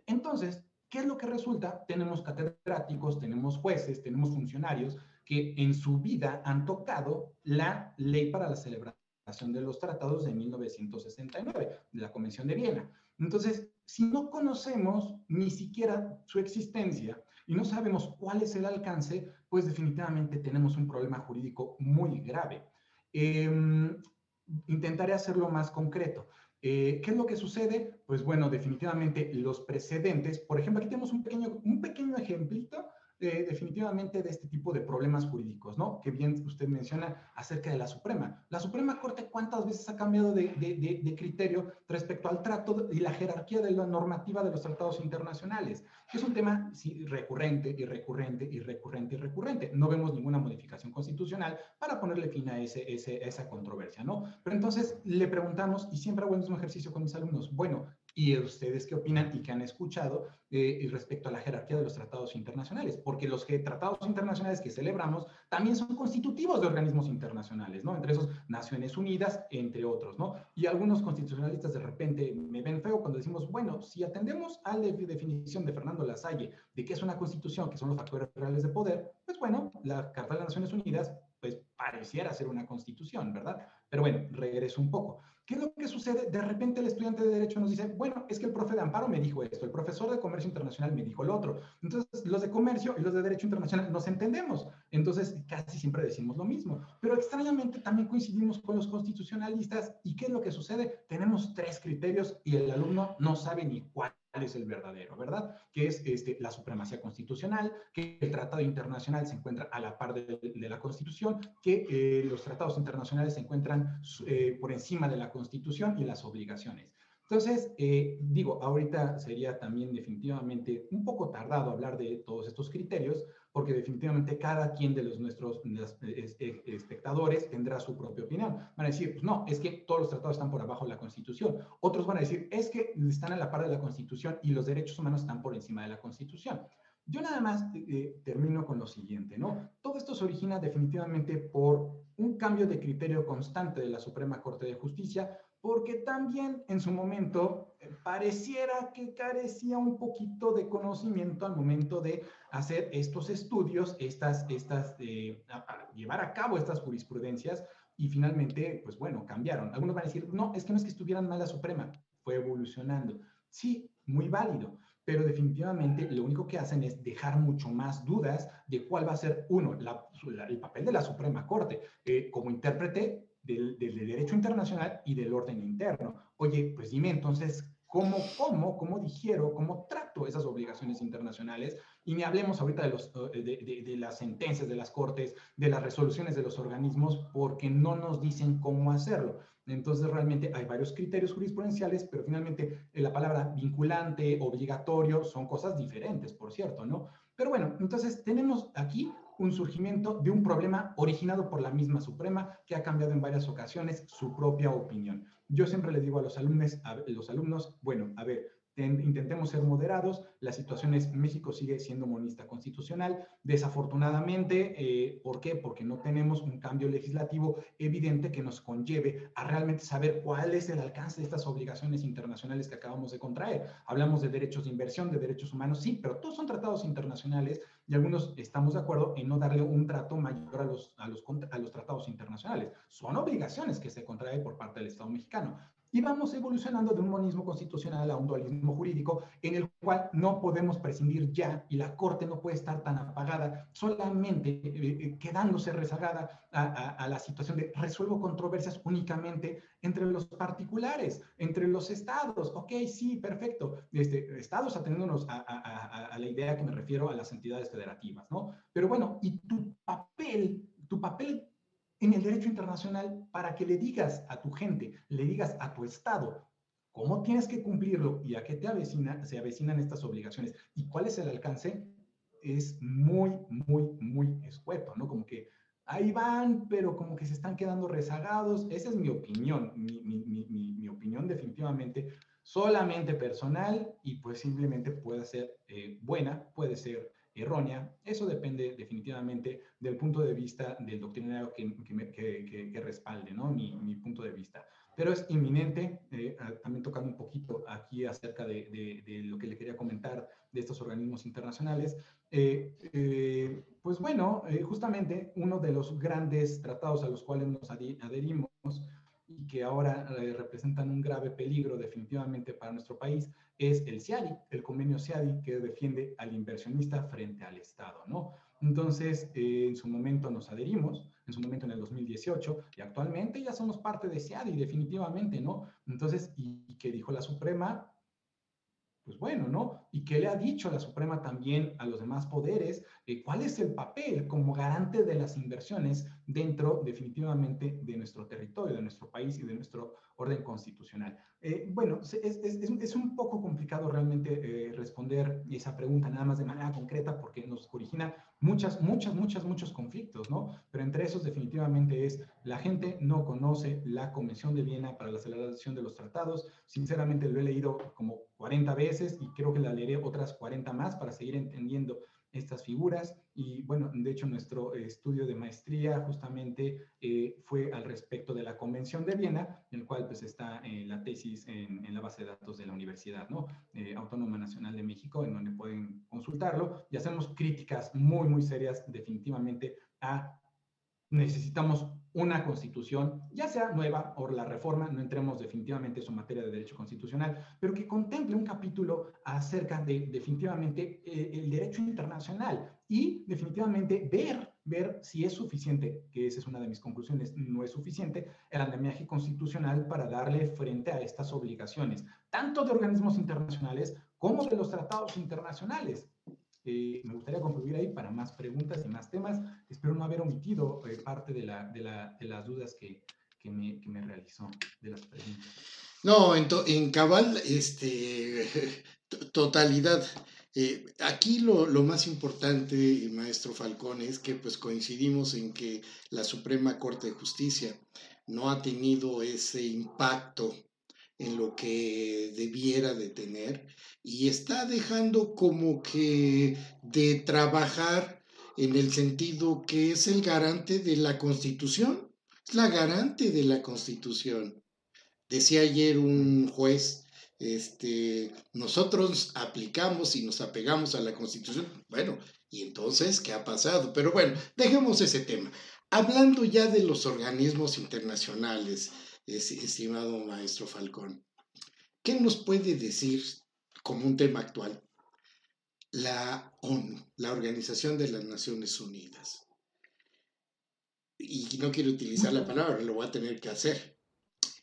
Entonces, ¿qué es lo que resulta? Tenemos catedráticos, tenemos jueces, tenemos funcionarios que en su vida han tocado la ley para la celebración de los tratados de 1969, de la Convención de Viena. Entonces, si no conocemos ni siquiera su existencia y no sabemos cuál es el alcance, pues definitivamente tenemos un problema jurídico muy grave. Em, intentaré hacerlo más concreto. Eh, ¿Qué es lo que sucede? Pues bueno, definitivamente los precedentes, por ejemplo, aquí tenemos un pequeño, un pequeño ejemplito definitivamente de este tipo de problemas jurídicos, ¿no? Que bien usted menciona acerca de la Suprema. La Suprema Corte, ¿cuántas veces ha cambiado de, de, criterio respecto al trato y la jerarquía de la normativa de los tratados internacionales? Es un tema sí, recurrente y recurrente y recurrente y recurrente. No vemos ninguna modificación constitucional para ponerle fin a ese, esa controversia, ¿no? Pero entonces le preguntamos, y siempre hago el mismo ejercicio con mis alumnos, bueno, ¿y ustedes qué opinan y qué han escuchado eh, respecto a la jerarquía de los tratados internacionales? Porque los tratados internacionales que celebramos también son constitutivos de organismos internacionales, ¿no? Entre esos Naciones Unidas, entre otros, ¿no? Y algunos constitucionalistas de repente me ven feo cuando decimos, bueno, si atendemos a la definición de Fernando Lasalle de qué es una constitución, que son los factores reales de poder, pues bueno, la Carta de las Naciones Unidas pues pareciera ser una constitución, ¿verdad? Pero bueno, regreso un poco. ¿Qué es lo que sucede? De repente el estudiante de Derecho nos dice, bueno, es que el profe de Amparo me dijo esto, el profesor de Comercio Internacional me dijo lo otro. Entonces, los de Comercio y los de Derecho Internacional nos entendemos. Entonces, casi siempre decimos lo mismo. Pero extrañamente también coincidimos con los constitucionalistas. ¿Y qué es lo que sucede? Tenemos tres criterios y el alumno no sabe ni cuál es el verdadero, ¿verdad? Que es este, la supremacía constitucional, que el tratado internacional se encuentra a la par de, la Constitución, que eh, los tratados internacionales se encuentran eh, por encima de la Constitución y las obligaciones. Entonces, eh, digo, ahorita sería también definitivamente un poco tardado hablar de todos estos criterios, porque definitivamente cada quien de los nuestros espectadores tendrá su propia opinión. Van a decir, pues no, es que todos los tratados están por abajo de la Constitución. Otros van a decir, es que están a la par de la Constitución y los derechos humanos están por encima de la Constitución. Yo nada más eh, termino con lo siguiente, ¿no? Todo esto se origina definitivamente por un cambio de criterio constante de la Suprema Corte de Justicia, porque también en su momento eh, pareciera que carecía un poquito de conocimiento al momento de hacer estos estudios, estas, estas, eh, llevar a cabo estas jurisprudencias y finalmente, pues bueno, cambiaron. Algunos van a decir, no, es que no es que estuvieran mal la Suprema, fue evolucionando. Sí, muy válido, pero definitivamente lo único que hacen es dejar mucho más dudas de cuál va a ser, uno, el papel de la Suprema Corte eh, como intérprete del, derecho internacional y del orden interno. Oye, pues dime entonces, ¿cómo, cómo, cómo digiero, cómo trato esas obligaciones internacionales? Y ni hablemos ahorita de, los, eh, de, las sentencias de las cortes, de las resoluciones de los organismos, porque no nos dicen cómo hacerlo. Entonces, realmente hay varios criterios jurisprudenciales, pero finalmente eh, la palabra vinculante, obligatorio, son cosas diferentes, por cierto, ¿no? Pero bueno, entonces tenemos aquí un surgimiento de un problema originado por la misma Suprema que ha cambiado en varias ocasiones su propia opinión. Yo siempre le digo a los alumnos, a los alumnos, bueno, a ver, intentemos ser moderados. La situación es, México sigue siendo monista constitucional. Desafortunadamente, eh, ¿por qué? Porque no tenemos un cambio legislativo evidente que nos conlleve a realmente saber cuál es el alcance de estas obligaciones internacionales que acabamos de contraer. Hablamos de derechos de inversión, de derechos humanos, sí, pero todos son tratados internacionales y algunos estamos de acuerdo en no darle un trato mayor a los, a los, a los tratados internacionales. Son obligaciones que se contraen por parte del Estado mexicano y vamos evolucionando de un monismo constitucional a un dualismo jurídico en el cual no podemos prescindir ya y la Corte no puede estar tan apagada solamente eh, eh, quedándose rezagada a, la situación de resuelvo controversias únicamente entre los particulares, entre los estados. Ok, sí, perfecto. Este, estados atendiéndonos a, a la idea que me refiero a las entidades federativas, ¿no? Pero bueno, y tu papel, tu papel en el derecho internacional para que le digas a tu gente, le digas a tu Estado cómo tienes que cumplirlo y a qué te avecina, se avecinan estas obligaciones y cuál es el alcance, es muy, muy, muy escueto, ¿no? Como que ahí van, pero como que se están quedando rezagados. Esa es mi opinión, mi, opinión definitivamente solamente personal y pues simplemente puede ser eh, buena, puede ser errónea. Eso depende definitivamente del punto de vista del doctrinario que, que, respalde, ¿no? Mi, mi, punto de vista. Pero es inminente, eh, también tocando un poquito aquí acerca de, de, lo que le quería comentar de estos organismos internacionales. Eh, eh, pues bueno, justamente uno de los grandes tratados a los cuales nos adherimos y que ahora representan un grave peligro definitivamente para nuestro país es el CIADI, el convenio CIADI que defiende al inversionista frente al Estado, ¿no? Entonces, eh, en su momento nos adherimos, en su momento en el 2018, y actualmente ya somos parte de CIADI, definitivamente, ¿no? Entonces, ¿y, y dijo la Suprema? Pues bueno, ¿no? ¿Y qué le ha dicho la Suprema también a los demás poderes? Eh, ¿Cuál es el papel como garante de las inversiones dentro definitivamente de nuestro territorio, de nuestro país y de nuestro orden constitucional? Eh, bueno, es, es, es, un poco complicado realmente eh, responder esa pregunta nada más de manera concreta porque nos origina muchas, muchas, muchas, muchos conflictos, ¿no? Pero entre esos definitivamente es la gente no conoce la Convención de Viena para la celebración de los tratados. Sinceramente lo he leído como 40 veces y creo que la otras 40 más para seguir entendiendo estas figuras. Y bueno, de hecho nuestro estudio de maestría justamente eh, fue al respecto de la Convención de Viena, en el cual pues está eh, la tesis en, la base de datos de la Universidad ¿no? Eh, Autónoma Nacional de México, en donde pueden consultarlo. Y hacemos críticas muy, muy serias definitivamente a necesitamos una constitución, ya sea nueva o la reforma, no entremos definitivamente en su materia de derecho constitucional, pero que contemple un capítulo acerca de definitivamente eh, el derecho internacional y definitivamente ver, ver si es suficiente, que esa es una de mis conclusiones, no es suficiente el andamiaje constitucional para darle frente a estas obligaciones, tanto de organismos internacionales como de los tratados internacionales. Eh, me gustaría concluir ahí para más preguntas y más temas. Espero no haber omitido eh, parte de, la, de, la, de, las dudas que, me, realizó, de las preguntas. No, en, cabal, este, totalidad. Eh, aquí lo, lo, más importante, maestro Falcón, es que pues coincidimos en que la Suprema Corte de Justicia no ha tenido ese impacto en lo que debiera de tener y está dejando como que de trabajar en el sentido que es el garante de la Constitución, es la garante de la Constitución. Decía ayer un juez, este, nosotros aplicamos y nos apegamos a la Constitución. Bueno, y entonces, ¿qué ha pasado? Pero bueno, dejemos ese tema. Hablando ya de los organismos internacionales, estimado maestro Falcón, ¿qué nos puede decir como un tema actual la ONU, la Organización de las Naciones Unidas? Y no quiero utilizar la palabra, lo voy a tener que hacer.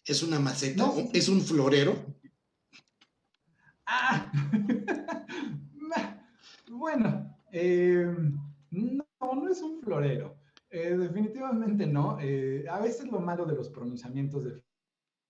¿Es una maceta? ¿Es un florero? Ah, bueno, eh, no, no es un florero. Eh, definitivamente no. Eh, a veces lo malo de los pronunciamientos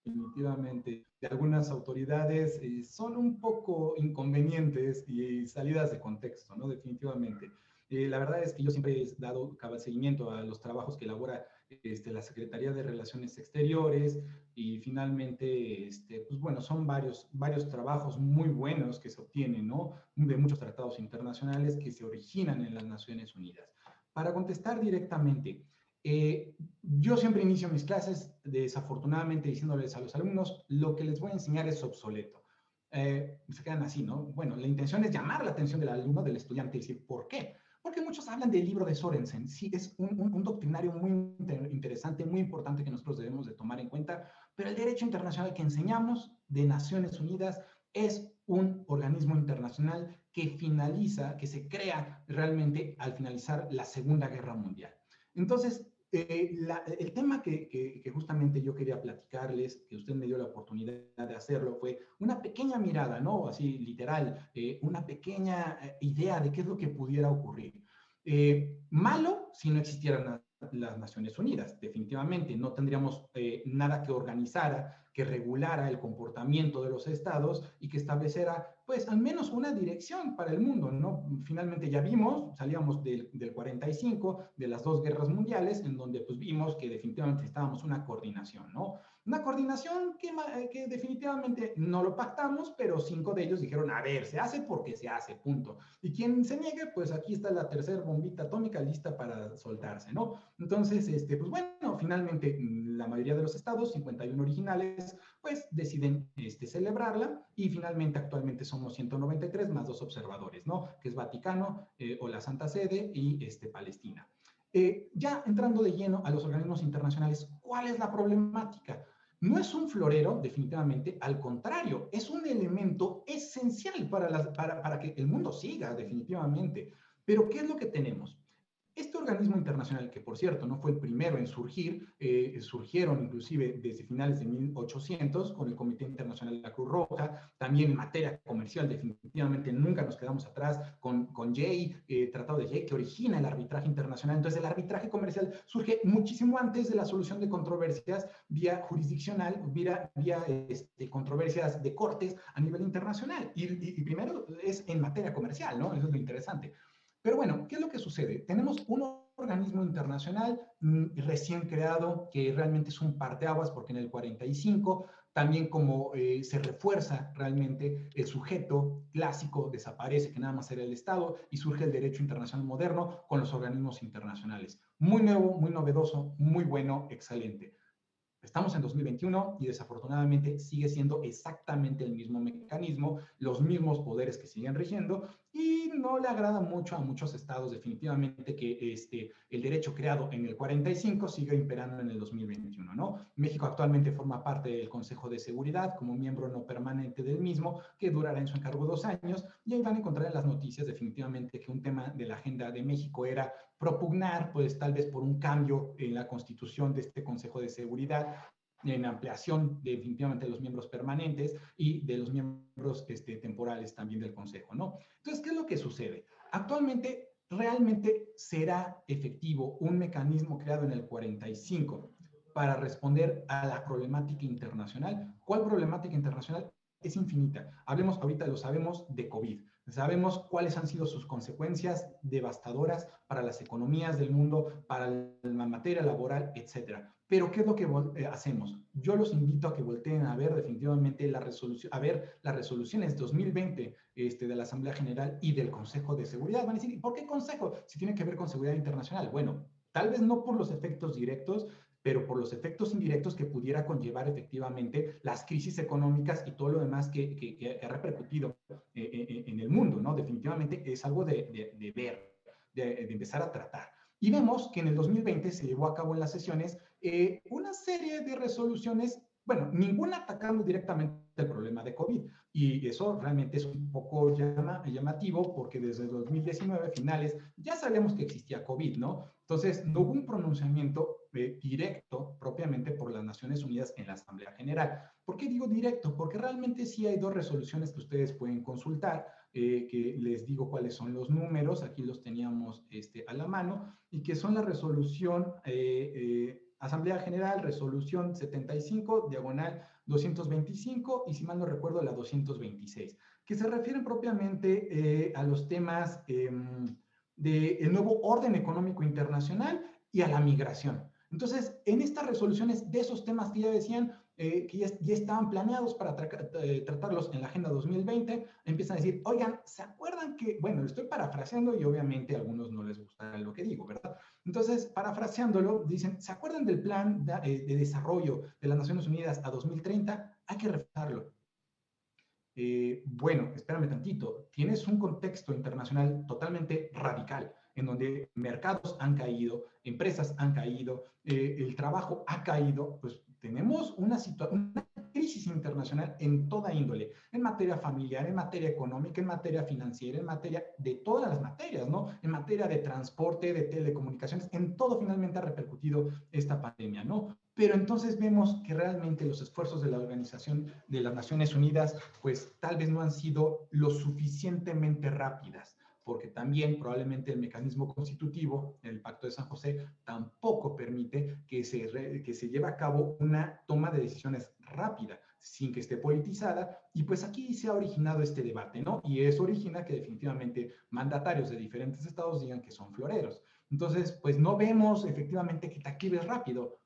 definitivamente de algunas autoridades eh, son un poco inconvenientes y salidas de contexto, ¿no? Definitivamente. la verdad es que yo siempre he dado seguimiento a los trabajos que elabora este, la Secretaría de Relaciones Exteriores y finalmente, este, pues bueno, son varios, varios trabajos muy buenos que se obtienen, ¿no? De muchos tratados internacionales que se originan en las Naciones Unidas. Para contestar directamente, eh, yo siempre inicio mis clases desafortunadamente diciéndoles a los alumnos, lo que les voy a enseñar es obsoleto. Eh, se quedan así, ¿no? Bueno, la intención es llamar la atención del alumno, del estudiante, y decir, ¿por qué? Porque muchos hablan del libro de Sorensen. Sí, es un, un, doctrinario muy interesante, muy importante que nosotros debemos de tomar en cuenta, pero el derecho internacional que enseñamos de Naciones Unidas es un organismo internacional que finaliza, que se crea realmente al finalizar la Segunda Guerra Mundial. Entonces, eh, el tema que, justamente yo quería platicarles, que usted me dio la oportunidad de hacerlo, fue una pequeña mirada, ¿no? Así literal, eh, una pequeña eh, idea de qué es lo que pudiera ocurrir. malo si no existieran las Naciones Unidas, definitivamente. No tendríamos nada que organizara que regulara el comportamiento de los estados y que estableciera, pues, al menos una dirección para el mundo, ¿no? Finalmente ya vimos, salíamos del, del 45, de las dos guerras mundiales, en donde, pues, vimos que definitivamente estábamos una coordinación, ¿no? Una coordinación que, que, definitivamente no lo pactamos, pero cinco de ellos dijeron, a ver, se hace porque se hace, punto. Y quien se niegue, pues aquí está la tercera bombita atómica lista para soltarse, ¿no? Entonces, este, pues bueno, finalmente la mayoría de los estados, 51 originales, pues deciden este, celebrarla y finalmente actualmente somos 193 más dos observadores, ¿no? Que es Vaticano eh, o la Santa Sede y este, Palestina. Eh, ya entrando de lleno a los organismos internacionales, ¿cuál es la problemática? No es un florero, definitivamente, al contrario, es un elemento esencial para, para, para que el mundo siga, definitivamente. Pero, ¿qué es lo que tenemos? Este organismo internacional, que por cierto no fue el primero en surgir, eh, surgieron inclusive desde finales de 1800 con el Comité Internacional de la Cruz Roja, también en materia comercial definitivamente nunca nos quedamos atrás con, con Jay, eh, Tratado de Jay, que origina el arbitraje internacional. Entonces el arbitraje comercial surge muchísimo antes de la solución de controversias vía jurisdiccional, vía, vía este, controversias de cortes a nivel internacional. Y, y primero es en materia comercial, ¿no? Eso es lo interesante. Pero bueno, ¿qué es lo que sucede? Tenemos un organismo internacional mm, recién creado que realmente es un parteaguas porque en el 45 también como eh, se refuerza realmente el sujeto clásico desaparece, que nada más era el Estado, y surge el derecho internacional moderno con los organismos internacionales. Muy nuevo, muy novedoso, muy bueno, excelente. Estamos en 2021 y desafortunadamente sigue siendo exactamente el mismo mecanismo, los mismos poderes que siguen rigiendo y no le agrada mucho a muchos estados definitivamente que este, el derecho creado en el 45 siga imperando en el 2021, ¿no? México actualmente forma parte del Consejo de Seguridad como miembro no permanente del mismo, que durará en su encargo dos años, y ahí van a encontrar en las noticias definitivamente que un tema de la agenda de México era propugnar, pues tal vez por un cambio en la constitución de este Consejo de Seguridad, en ampliación definitivamente de los miembros permanentes y de los miembros este, temporales también del Consejo, ¿no? Entonces, ¿qué es lo que sucede? Actualmente, realmente será efectivo un mecanismo creado en el 45 para responder a la problemática internacional. ¿Cuál problemática internacional? Es infinita. Hablemos ahorita, lo sabemos, de COVID. Sabemos cuáles han sido sus consecuencias devastadoras para las economías del mundo, para la materia laboral, etcétera. Pero ¿qué es lo que eh, hacemos? Yo los invito a que volteen a ver definitivamente la resolución, a ver las resoluciones 2020 este, de la Asamblea General y del Consejo de Seguridad. Van a decir, ¿por qué Consejo? Si tiene que ver con seguridad internacional. Bueno, tal vez no por los efectos directos, pero por los efectos indirectos que pudiera conllevar efectivamente las crisis económicas y todo lo demás que, que, ha repercutido eh, eh, en el mundo, ¿no? Definitivamente es algo de, de, ver, de, empezar a tratar. Y vemos que en el 2020 se llevó a cabo en las sesiones eh, una serie de resoluciones bueno, ninguna atacando directamente el problema de COVID. Y eso realmente es un poco llama, llamativo porque desde 2019, finales, ya sabíamos que existía COVID, ¿no? Entonces, no hubo un pronunciamiento eh, directo propiamente por las Naciones Unidas en la Asamblea General. ¿Por qué digo directo? Porque realmente sí hay dos resoluciones que ustedes pueden consultar, eh, que les digo cuáles son los números, aquí los teníamos este, a la mano, y que son la resolución... Eh, Asamblea General, resolución 75, diagonal 225 y si mal no recuerdo la 226, que se refieren propiamente eh, a los temas em, del nuevo orden económico internacional y a la migración. Entonces, en estas resoluciones de esos temas que ya decían, eh, que ya, estaban planeados para eh, tratarlos en la Agenda 2020, empiezan a decir, oigan, ¿se acuerdan que, bueno, lo estoy parafraseando y obviamente a algunos no les gusta lo que digo, ¿verdad? Entonces, parafraseándolo, dicen, ¿se acuerdan del plan de, eh, desarrollo de las Naciones Unidas a 2030? Hay que reforzarlo. bueno, espérame tantito, tienes un contexto internacional totalmente radical en donde mercados han caído, empresas han caído, el trabajo ha caído, pues tenemos una, una crisis internacional en toda índole, en materia familiar, en materia económica, en materia financiera, en materia de todas las materias, ¿no? En materia de transporte, de telecomunicaciones, en todo finalmente ha repercutido esta pandemia, ¿no? Pero entonces vemos que realmente los esfuerzos de la Organización de las Naciones Unidas, pues tal vez no han sido lo suficientemente rápidas porque también probablemente el mecanismo constitutivo, el Pacto de San José, tampoco permite que se, que se lleve a cabo una toma de decisiones rápida, sin que esté politizada, y pues aquí se ha originado este debate, ¿no? Y eso origina que definitivamente mandatarios de diferentes estados digan que son floreros. Entonces, pues no vemos efectivamente que taquives rápido.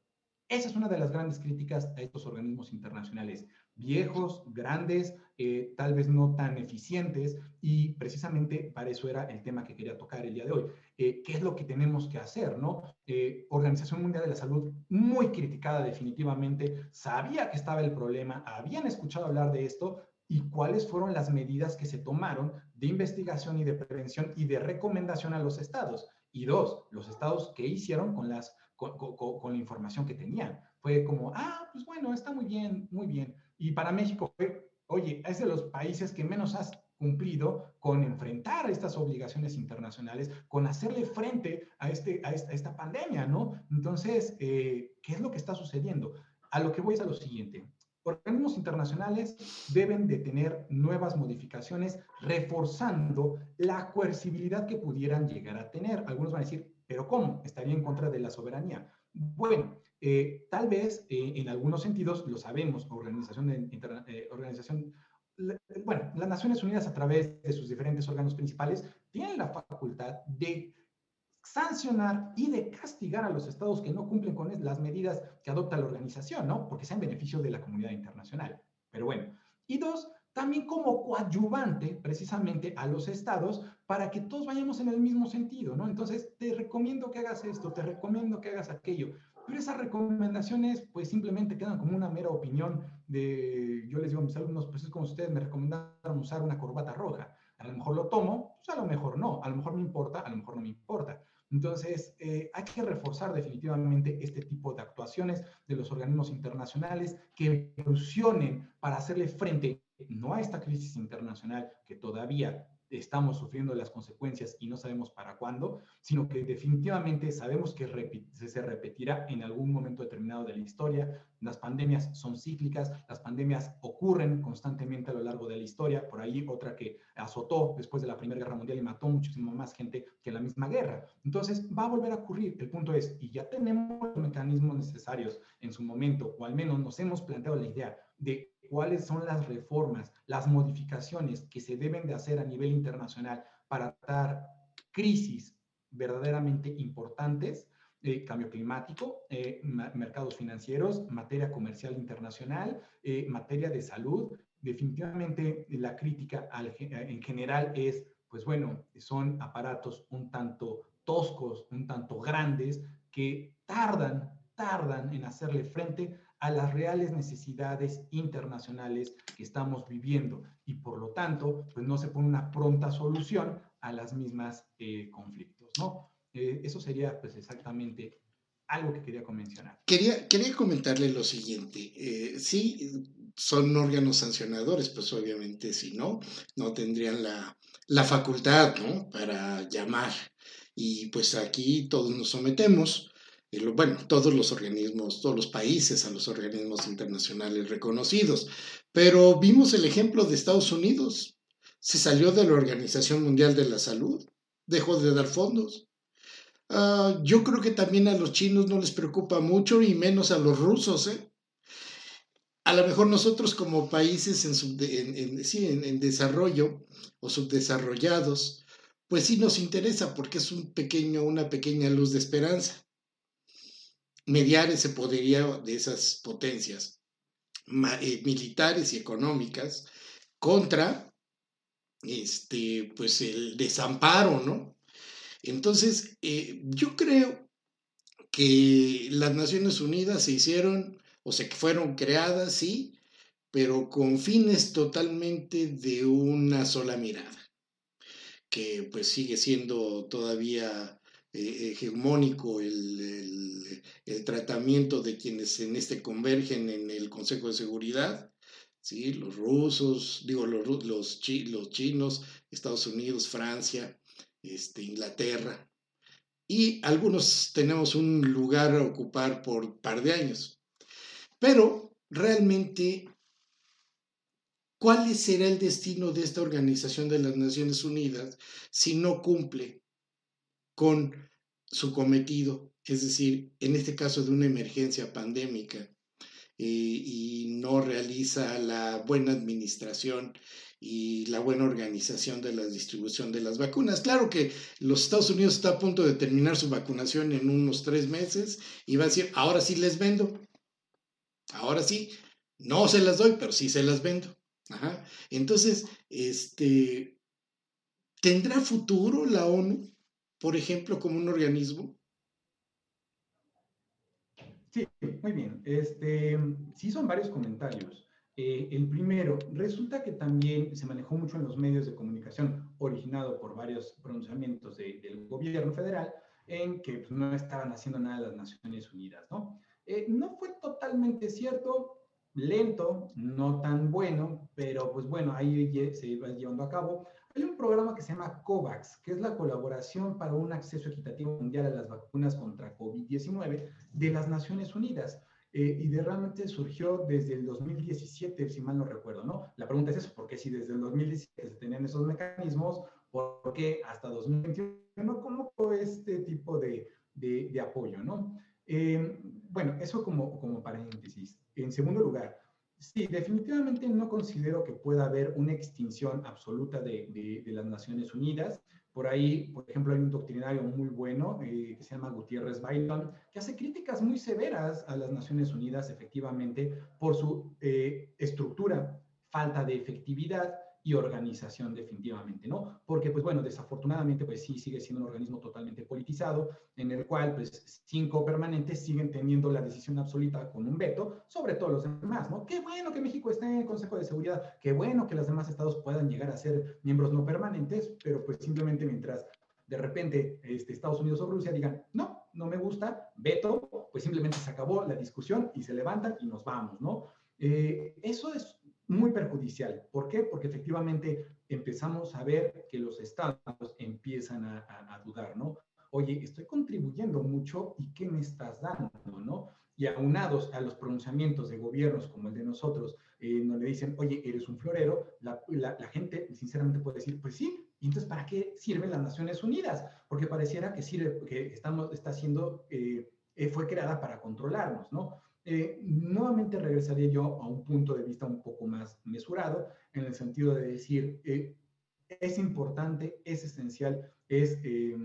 Esa es una de las grandes críticas a estos organismos internacionales viejos, grandes, eh, tal vez no tan eficientes, y precisamente para eso era el tema que quería tocar el día de hoy. Eh, ¿Qué es lo que tenemos que hacer? ¿no? Eh, Organización Mundial de la Salud, muy criticada definitivamente, sabía que estaba el problema, habían escuchado hablar de esto, y cuáles fueron las medidas que se tomaron de investigación y de prevención y de recomendación a los estados. Y dos, los estados que hicieron con, las, con, la información que tenían. Fue como, ah, pues bueno, está muy bien, muy bien y para México fue, oye, es de los países que menos has cumplido con enfrentar estas obligaciones internacionales, con hacerle frente a, este, a, esta, pandemia, ¿no? Entonces, eh, ¿qué es lo que está sucediendo? A lo que voy es a lo siguiente. Organismos internacionales deben de tener nuevas modificaciones reforzando la coercibilidad que pudieran llegar a tener. Algunos van a decir, pero ¿cómo? Estaría en contra de la soberanía. Bueno, eh, tal vez eh, en algunos sentidos, lo sabemos, organización, eh, organización bueno, las Naciones Unidas a través de sus diferentes órganos principales tienen la facultad de sancionar y de castigar a los estados que no cumplen con las medidas que adopta la organización, ¿no? Porque sea en beneficio de la comunidad internacional. Pero bueno. Y dos, también como coadyuvante precisamente a los estados para que todos vayamos en el mismo sentido, ¿no? Entonces, te recomiendo que hagas esto, te recomiendo que hagas aquello. Pero esas recomendaciones pues simplemente quedan como una mera opinión de, yo les digo a mis alumnos, pues es como si ustedes me recomendaron usar una corbata roja. A lo mejor lo tomo, pues a lo mejor no, a lo mejor me importa, a lo mejor no me importa. Entonces, eh, hay que reforzar definitivamente este tipo de actuaciones de los organismos internacionales que evolucionen para hacerle frente no a esta crisis internacional que todavía estamos sufriendo las consecuencias y no sabemos para cuándo, sino que definitivamente sabemos que se repetirá en algún momento determinado de la historia. Las pandemias son cíclicas, las pandemias ocurren constantemente a lo largo de la historia. Por ahí otra que azotó después de la Primera Guerra Mundial y mató muchísimo más gente que la misma guerra. Entonces va a volver a ocurrir. El punto es, y ya tenemos los mecanismos necesarios en su momento, o al menos nos hemos planteado la idea de cuáles son las reformas, las modificaciones que se deben de hacer a nivel internacional para tratar crisis verdaderamente importantes, eh, cambio climático, eh, mercados financieros, materia comercial internacional, eh, materia de salud. Definitivamente la crítica en general es, pues bueno, son aparatos un tanto toscos, un tanto grandes, que tardan, tardan en hacerle frente a las reales necesidades internacionales que estamos viviendo y por lo tanto, pues no se pone una pronta solución a las mismas eh, conflictos, ¿no? Eh, eso sería pues exactamente algo que quería mencionar. Quería, quería comentarle lo siguiente. Eh, sí, son órganos sancionadores, pues obviamente si no, no tendrían la, la facultad ¿no? para llamar. Y pues aquí todos nos sometemos bueno, todos los organismos, todos los países a los organismos internacionales reconocidos. Pero vimos el ejemplo de Estados Unidos. Se salió de la Organización Mundial de la Salud, dejó de dar fondos. Ah, yo creo que también a los chinos no les preocupa mucho y menos a los rusos. ¿eh? A lo mejor nosotros como países en, en desarrollo o subdesarrollados, pues sí nos interesa porque es un pequeño, una pequeña luz de esperanza mediar ese poderío de esas potencias eh, militares y económicas contra este, pues el desamparo, ¿no? Entonces, eh, yo creo que las Naciones Unidas se hicieron o se fueron creadas, sí, pero con fines totalmente de una sola mirada, que pues sigue siendo todavía eh, hegemónico el, tratamiento de quienes en este convergen en el Consejo de Seguridad, ¿sí? los rusos, digo, los, los, los chinos, Estados Unidos, Francia, este, Inglaterra, y algunos tenemos un lugar a ocupar por par de años. Pero realmente, ¿cuál será el destino de esta Organización de las Naciones Unidas si no cumple con su cometido, es decir, en este caso de una emergencia pandémica, eh, y no realiza la buena administración y la buena organización de la distribución de las vacunas. Claro que los Estados Unidos está a punto de terminar su vacunación en unos tres meses y va a decir, ahora sí les vendo, ahora sí, no se las doy, pero sí se las vendo. Entonces, este, ¿tendrá futuro la ONU? Por ejemplo, como un organismo? Sí, muy bien. Este, sí, son varios comentarios. Eh, el primero, resulta que también se manejó mucho en los medios de comunicación, originado por varios pronunciamientos del gobierno federal, en que pues, no estaban haciendo nada las Naciones Unidas, ¿no? Eh, no fue totalmente cierto, lento, no tan bueno, pero pues bueno, ahí se iba llevando a cabo. Hay un programa que se llama COVAX, que es la colaboración para un acceso equitativo mundial a las vacunas contra COVID-19 de las Naciones Unidas. Eh, y de realmente surgió desde el 2017, si mal no recuerdo, ¿no? La pregunta es eso, ¿por qué si desde el 2017 se tenían esos mecanismos, por qué hasta 2021 cómo fue este tipo de, de, de apoyo, ¿no? Eh, bueno, eso como, como paréntesis. En segundo lugar, Sí, definitivamente no considero que pueda haber una extinción absoluta de, de, las Naciones Unidas. Por ahí, por ejemplo, hay un doctrinario muy bueno eh, que se llama Gutiérrez Bailón, que hace críticas muy severas a las Naciones Unidas, efectivamente, por su eh, estructura, falta de efectividad y organización definitivamente, ¿no? Porque, pues bueno, desafortunadamente, pues sí, sigue siendo un organismo totalmente politizado, en el cual, pues, cinco permanentes siguen teniendo la decisión absoluta con un veto sobre todos los demás, ¿no? Qué bueno que México esté en el Consejo de Seguridad, qué bueno que los demás estados puedan llegar a ser miembros no permanentes, pero pues simplemente mientras de repente este, Estados Unidos o Rusia digan, no, no me gusta, veto, pues simplemente se acabó la discusión y se levantan y nos vamos, ¿no? Eh, eso es muy perjudicial. ¿Por qué? Porque efectivamente empezamos a ver que los estados empiezan a, dudar, ¿no? Oye, estoy contribuyendo mucho y ¿qué me estás dando, no? Y aunados a los pronunciamientos de gobiernos como el de nosotros, eh, donde dicen, oye, eres un florero, la, gente sinceramente puede decir, pues sí, ¿y entonces para qué sirven las Naciones Unidas? Porque pareciera que sirve, que estamos, está siendo, eh, eh, fue creada para controlarnos, ¿no? Eh, nuevamente regresaría yo a un punto de vista un poco más mesurado, en el sentido de decir, eh, es importante, es esencial, es eh,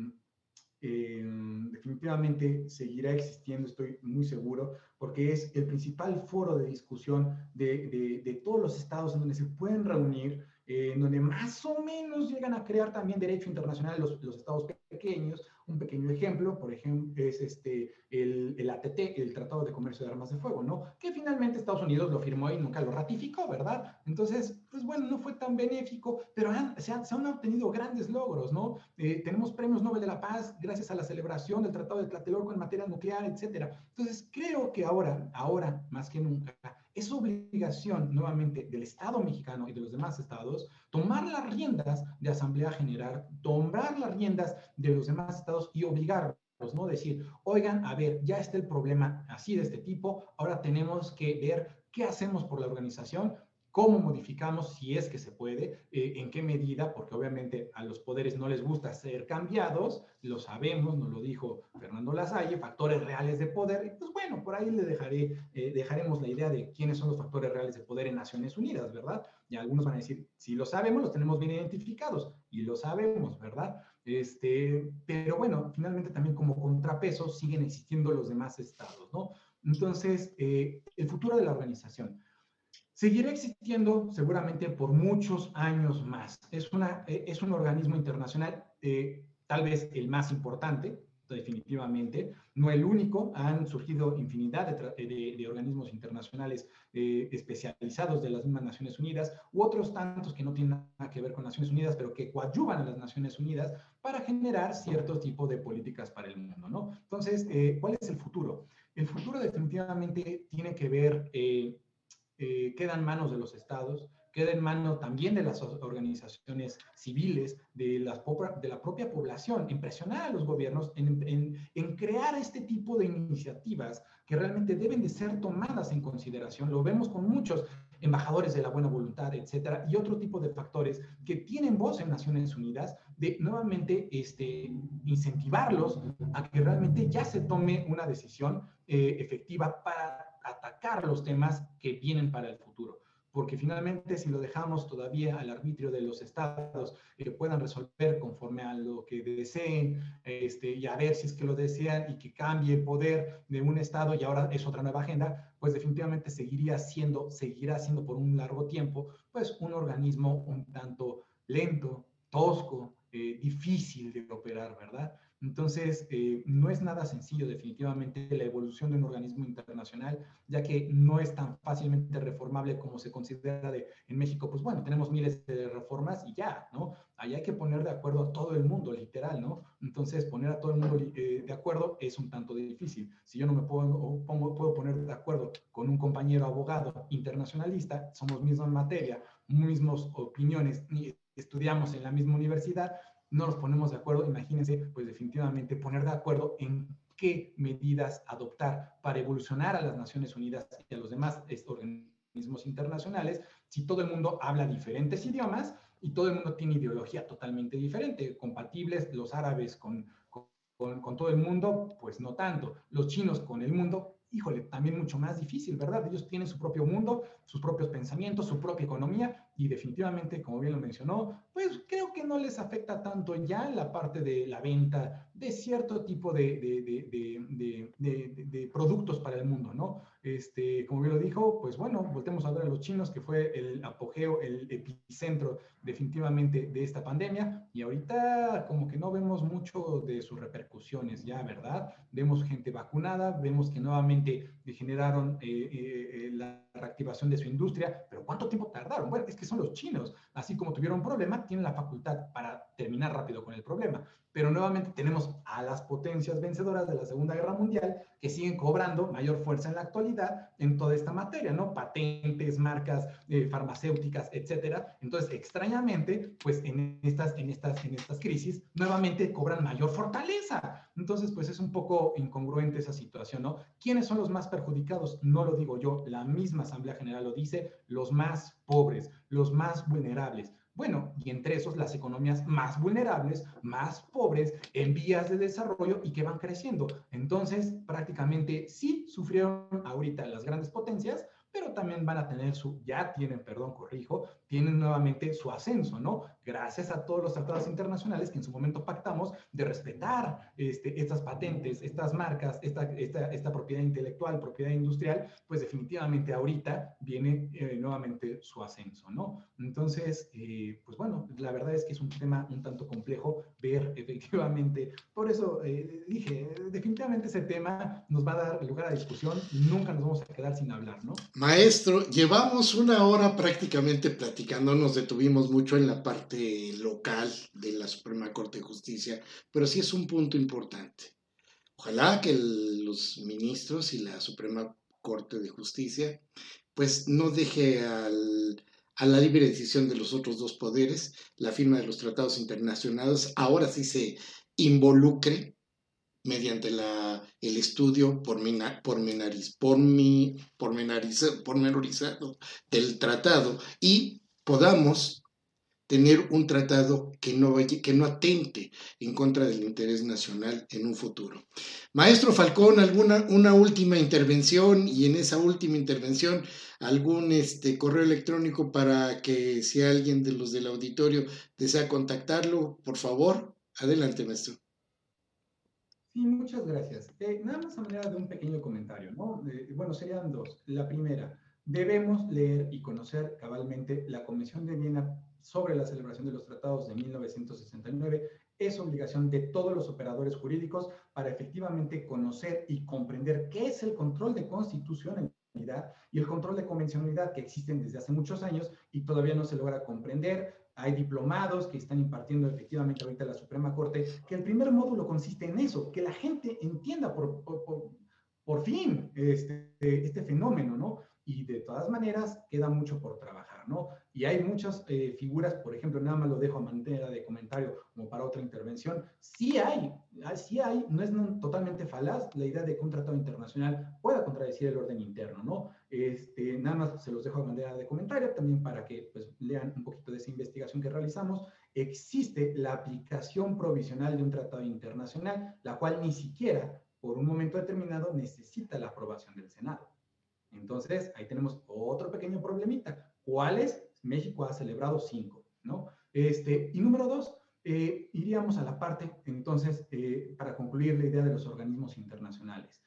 definitivamente seguirá existiendo, estoy muy seguro, porque es el principal foro de discusión de, de, de todos los estados en donde se pueden reunir en donde más o menos llegan a crear también derecho internacional los, los estados pequeños. Un pequeño ejemplo, por ejemplo, es este, el, el, ATT, el Tratado de Comercio de Armas de Fuego, ¿no? Que finalmente Estados Unidos lo firmó y nunca lo ratificó, ¿verdad? Entonces, pues bueno, no fue tan benéfico, pero se, han, se, han, obtenido grandes logros, ¿no? Eh, tenemos premios Nobel de la Paz gracias a la celebración del Tratado de Tlatelolco en materia nuclear, etcétera. Entonces, creo que ahora, ahora más que nunca, es obligación nuevamente del Estado mexicano y de los demás estados tomar las riendas de Asamblea General, tomar las riendas de los demás estados y obligarlos, ¿no? Decir, oigan, a ver, ya está el problema así de este tipo, ahora tenemos que ver qué hacemos por la organización cómo modificamos, si es que se puede, eh, en qué medida, porque obviamente a los poderes no les gusta ser cambiados, lo sabemos, nos lo dijo Fernando Lasalle, factores reales de poder, y pues bueno, por ahí le dejaré, eh, dejaremos la idea de quiénes son los factores reales de poder en Naciones Unidas, ¿verdad? Y algunos van a decir, si lo sabemos, los tenemos bien identificados, y lo sabemos, ¿verdad? Este, pero bueno, finalmente también como contrapeso siguen existiendo los demás estados, ¿no? Entonces, eh, el futuro de la organización seguirá existiendo seguramente por muchos años más. Es, una, eh, es un organismo internacional, eh, tal vez el más importante, definitivamente, no el único, han surgido infinidad de, de, de organismos internacionales eh, especializados de las mismas Naciones Unidas u otros tantos que no tienen nada que ver con Naciones Unidas, pero que coadyuvan a las Naciones Unidas para generar cierto tipo de políticas para el mundo, ¿no? Entonces, eh, ¿cuál es el futuro? El futuro definitivamente tiene que ver eh, eh, queda en manos de los estados, queda en manos también de las organizaciones civiles, de, la propia población, en presionar a los gobiernos, en, crear este tipo de iniciativas que realmente deben de ser tomadas en consideración. Lo vemos con muchos embajadores de la buena voluntad, etcétera, y otro tipo de factores que tienen voz en Naciones Unidas, de nuevamente este, incentivarlos a que realmente ya se tome una decisión eh, efectiva para los temas que vienen para el futuro. Porque finalmente si lo dejamos todavía al arbitrio de los estados que puedan resolver conforme a lo que deseen este, y a ver si es que lo desean y que cambie el poder de un estado y ahora es otra nueva agenda, pues definitivamente seguiría siendo, seguirá siendo por un largo tiempo, pues un organismo un tanto lento, tosco, eh, difícil de operar, ¿verdad? Entonces, eh, no es nada sencillo definitivamente la evolución de un organismo internacional, ya que no es tan fácilmente reformable como se considera de, en México. Pues bueno, tenemos miles de reformas y ya, ¿no? Ahí hay que poner de acuerdo a todo el mundo, literal, ¿no? Entonces, poner a todo el mundo eh, de acuerdo es un tanto difícil. Si yo no me puedo, pongo, puedo poner de acuerdo con un compañero abogado internacionalista, somos misma materia, mismas opiniones, estudiamos en la misma universidad, no nos ponemos de acuerdo, imagínense, pues definitivamente poner de acuerdo en qué medidas adoptar para evolucionar a las Naciones Unidas y a los demás organismos internacionales si todo el mundo habla diferentes idiomas y todo el mundo tiene ideología totalmente diferente, compatibles los árabes con, con, con todo el mundo, pues no tanto, los chinos con el mundo, híjole, también mucho más difícil, ¿verdad? Ellos tienen su propio mundo, sus propios pensamientos, su propia economía y definitivamente, como bien lo mencionó, pues creo que no les afecta tanto ya la parte de la venta de cierto tipo de, de, de, de, productos para el mundo, ¿no? Este, como bien lo dijo, pues bueno, voltemos a ver a los chinos, que fue el apogeo, el epicentro definitivamente de esta pandemia, y ahorita como que no vemos mucho de sus repercusiones ya, ¿verdad? Vemos gente vacunada, vemos que nuevamente generaron eh, eh, la reactivación de su industria, pero ¿cuánto tiempo tardaron? Bueno, es que son los chinos, así como tuvieron un problema, tienen la facultad para terminar rápido con el problema. Pero nuevamente tenemos a las potencias vencedoras de la Segunda Guerra Mundial que siguen cobrando mayor fuerza en la actualidad en toda esta materia, ¿no? Patentes, marcas eh, farmacéuticas, etcétera. Entonces, extrañamente, pues en estas, en, estas, en estas crisis, nuevamente cobran mayor fortaleza. Entonces, pues es un poco incongruente esa situación, ¿no? ¿Quiénes son los más perjudicados? No lo digo yo, la misma Asamblea General lo dice, los más pobres, los más vulnerables. Bueno, y entre esos las economías más vulnerables, más pobres, en vías de desarrollo y que van creciendo. Entonces, prácticamente sí sufrieron ahorita las grandes potencias, pero también van a tener su, ya tienen, perdón, corrijo, tienen nuevamente su ascenso, ¿no? Gracias a todos los tratados internacionales que en su momento pactamos de respetar este, estas patentes, estas marcas, esta, esta, esta propiedad intelectual, propiedad industrial, pues definitivamente ahorita viene eh, nuevamente su ascenso, ¿no? Entonces, eh, pues bueno, la verdad es que es un tema un tanto complejo ver efectivamente, por eso eh, dije, definitivamente ese tema nos va a dar lugar a discusión, nunca nos vamos a quedar sin hablar, ¿no? Maestro, llevamos una hora prácticamente platicando, nos detuvimos mucho en la parte local de la Suprema Corte de Justicia, pero sí es un punto importante. Ojalá que los ministros y la Suprema Corte de Justicia pues no deje a la libre decisión de los otros dos poderes, la firma de los tratados internacionales, ahora sí se involucre mediante la, el estudio pormenorizado del tratado y podamos tener un tratado que no, que no atente en contra del interés nacional en un futuro. Maestro Falcón, alguna una última intervención y en esa última intervención algún este, correo electrónico para que si alguien de los del auditorio desea contactarlo, por favor, adelante, maestro. Sí, muchas gracias. Eh, nada más a manera de un pequeño comentario, ¿no? bueno, serían dos. La primera, debemos leer y conocer cabalmente la Convención de Viena sobre la celebración de los tratados de 1969. Es obligación de todos los operadores jurídicos para efectivamente conocer y comprender qué es el control de constitucionalidad y el control de convencionalidad que existen desde hace muchos años y todavía no se logra comprender hay diplomados que están impartiendo efectivamente ahorita la Suprema Corte, que el primer módulo consiste en eso, que la gente entienda por, por, por, fin este, este fenómeno, ¿no? Y de todas maneras queda mucho por trabajar, ¿no? Y hay muchas eh, figuras, por ejemplo, nada más lo dejo a manera de comentario como para otra intervención, sí hay, sí hay, no es totalmente falaz la idea de que un tratado internacional pueda contradecir el orden interno, ¿no? Este, nada más se los dejo a manera de comentario también para que pues, lean un poquito de esa investigación que realizamos. Existe la aplicación provisional de un tratado internacional, la cual ni siquiera por un momento determinado necesita la aprobación del Senado. Entonces, ahí tenemos otro pequeño problemita. ¿Cuáles? México ha celebrado cinco, ¿no? Este, y número dos, eh, iríamos a la parte, entonces, eh, para concluir la idea de los organismos internacionales.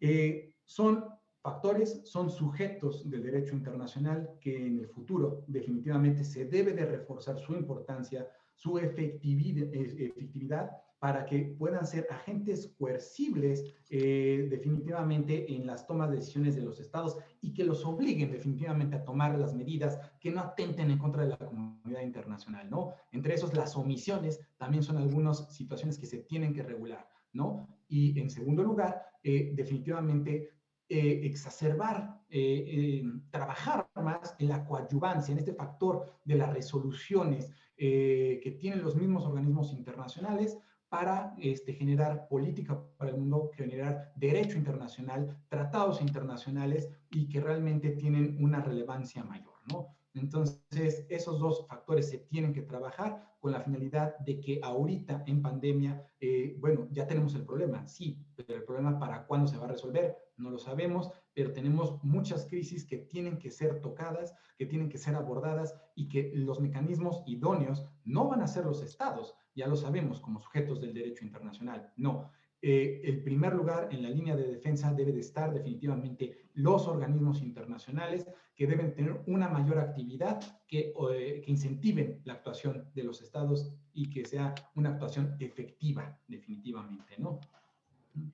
Eh, son factores, son sujetos del derecho internacional que en el futuro definitivamente se debe de reforzar su importancia, su efectividad, efectividad para que puedan ser agentes coercibles eh, definitivamente en las tomas de decisiones de los estados y que los obliguen definitivamente a tomar las medidas que no atenten en contra de la comunidad internacional, ¿no? Entre esos, las omisiones también son algunas situaciones que se tienen que regular, ¿no? Y en segundo lugar, eh, definitivamente eh, exacerbar, trabajar más en la coadyuvancia, en este factor de las resoluciones que tienen los mismos organismos internacionales para este, generar política para el mundo, generar derecho internacional, tratados internacionales y que realmente tienen una relevancia mayor, ¿no? Entonces, esos dos factores se tienen que trabajar con la finalidad de que ahorita en pandemia, eh, bueno, ya tenemos el problema, sí, pero el problema para cuándo se va a resolver, no lo sabemos, pero tenemos muchas crisis que tienen que ser tocadas, que tienen que ser abordadas y que los mecanismos idóneos no van a ser los estados, ya lo sabemos, como sujetos del derecho internacional. No, eh, el primer lugar en la línea de defensa debe de estar definitivamente los organismos internacionales que deben tener una mayor actividad que, eh, que incentiven la actuación de los estados y que sea una actuación efectiva definitivamente, ¿no?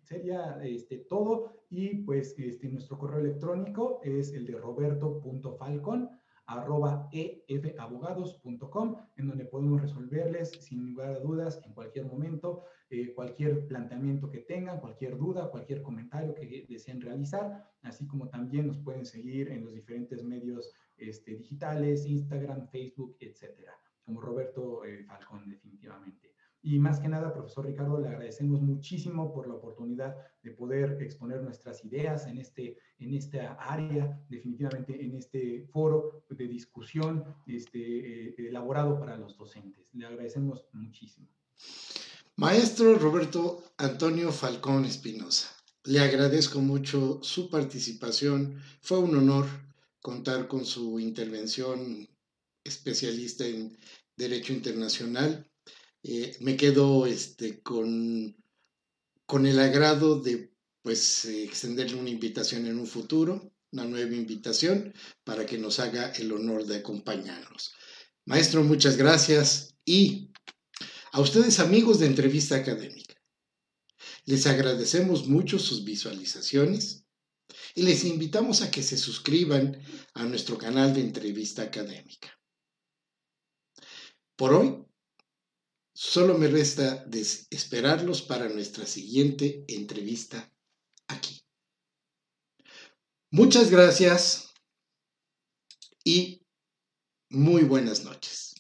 Sería este, todo y pues este, nuestro correo electrónico es el de roberto.falcon arroba efabogados.com, en donde podemos resolverles sin lugar a dudas en cualquier momento eh, cualquier planteamiento que tengan, cualquier duda, cualquier comentario que deseen realizar, así como también nos pueden seguir en los diferentes medios este, digitales, Instagram, Facebook, etcétera, como Roberto eh, Falcón definitivamente. Y más que nada, profesor Ricardo, le agradecemos muchísimo por la oportunidad de poder exponer nuestras ideas en, este, en esta área, definitivamente en este foro de discusión este, eh, elaborado para los docentes. Le agradecemos muchísimo. Maestro Roberto Antonio Falcón Espinosa, le agradezco mucho su participación. Fue un honor contar con su intervención especialista en Derecho Internacional eh, me quedo este, con, con el agrado de pues extenderle una invitación en un futuro, una nueva invitación para que nos haga el honor de acompañarnos. Maestro, muchas gracias y a ustedes amigos de Entrevista Académica. Les agradecemos mucho sus visualizaciones y les invitamos a que se suscriban a nuestro canal de Entrevista Académica. Por hoy Solo me resta esperarlos para nuestra siguiente entrevista aquí. Muchas gracias y muy buenas noches.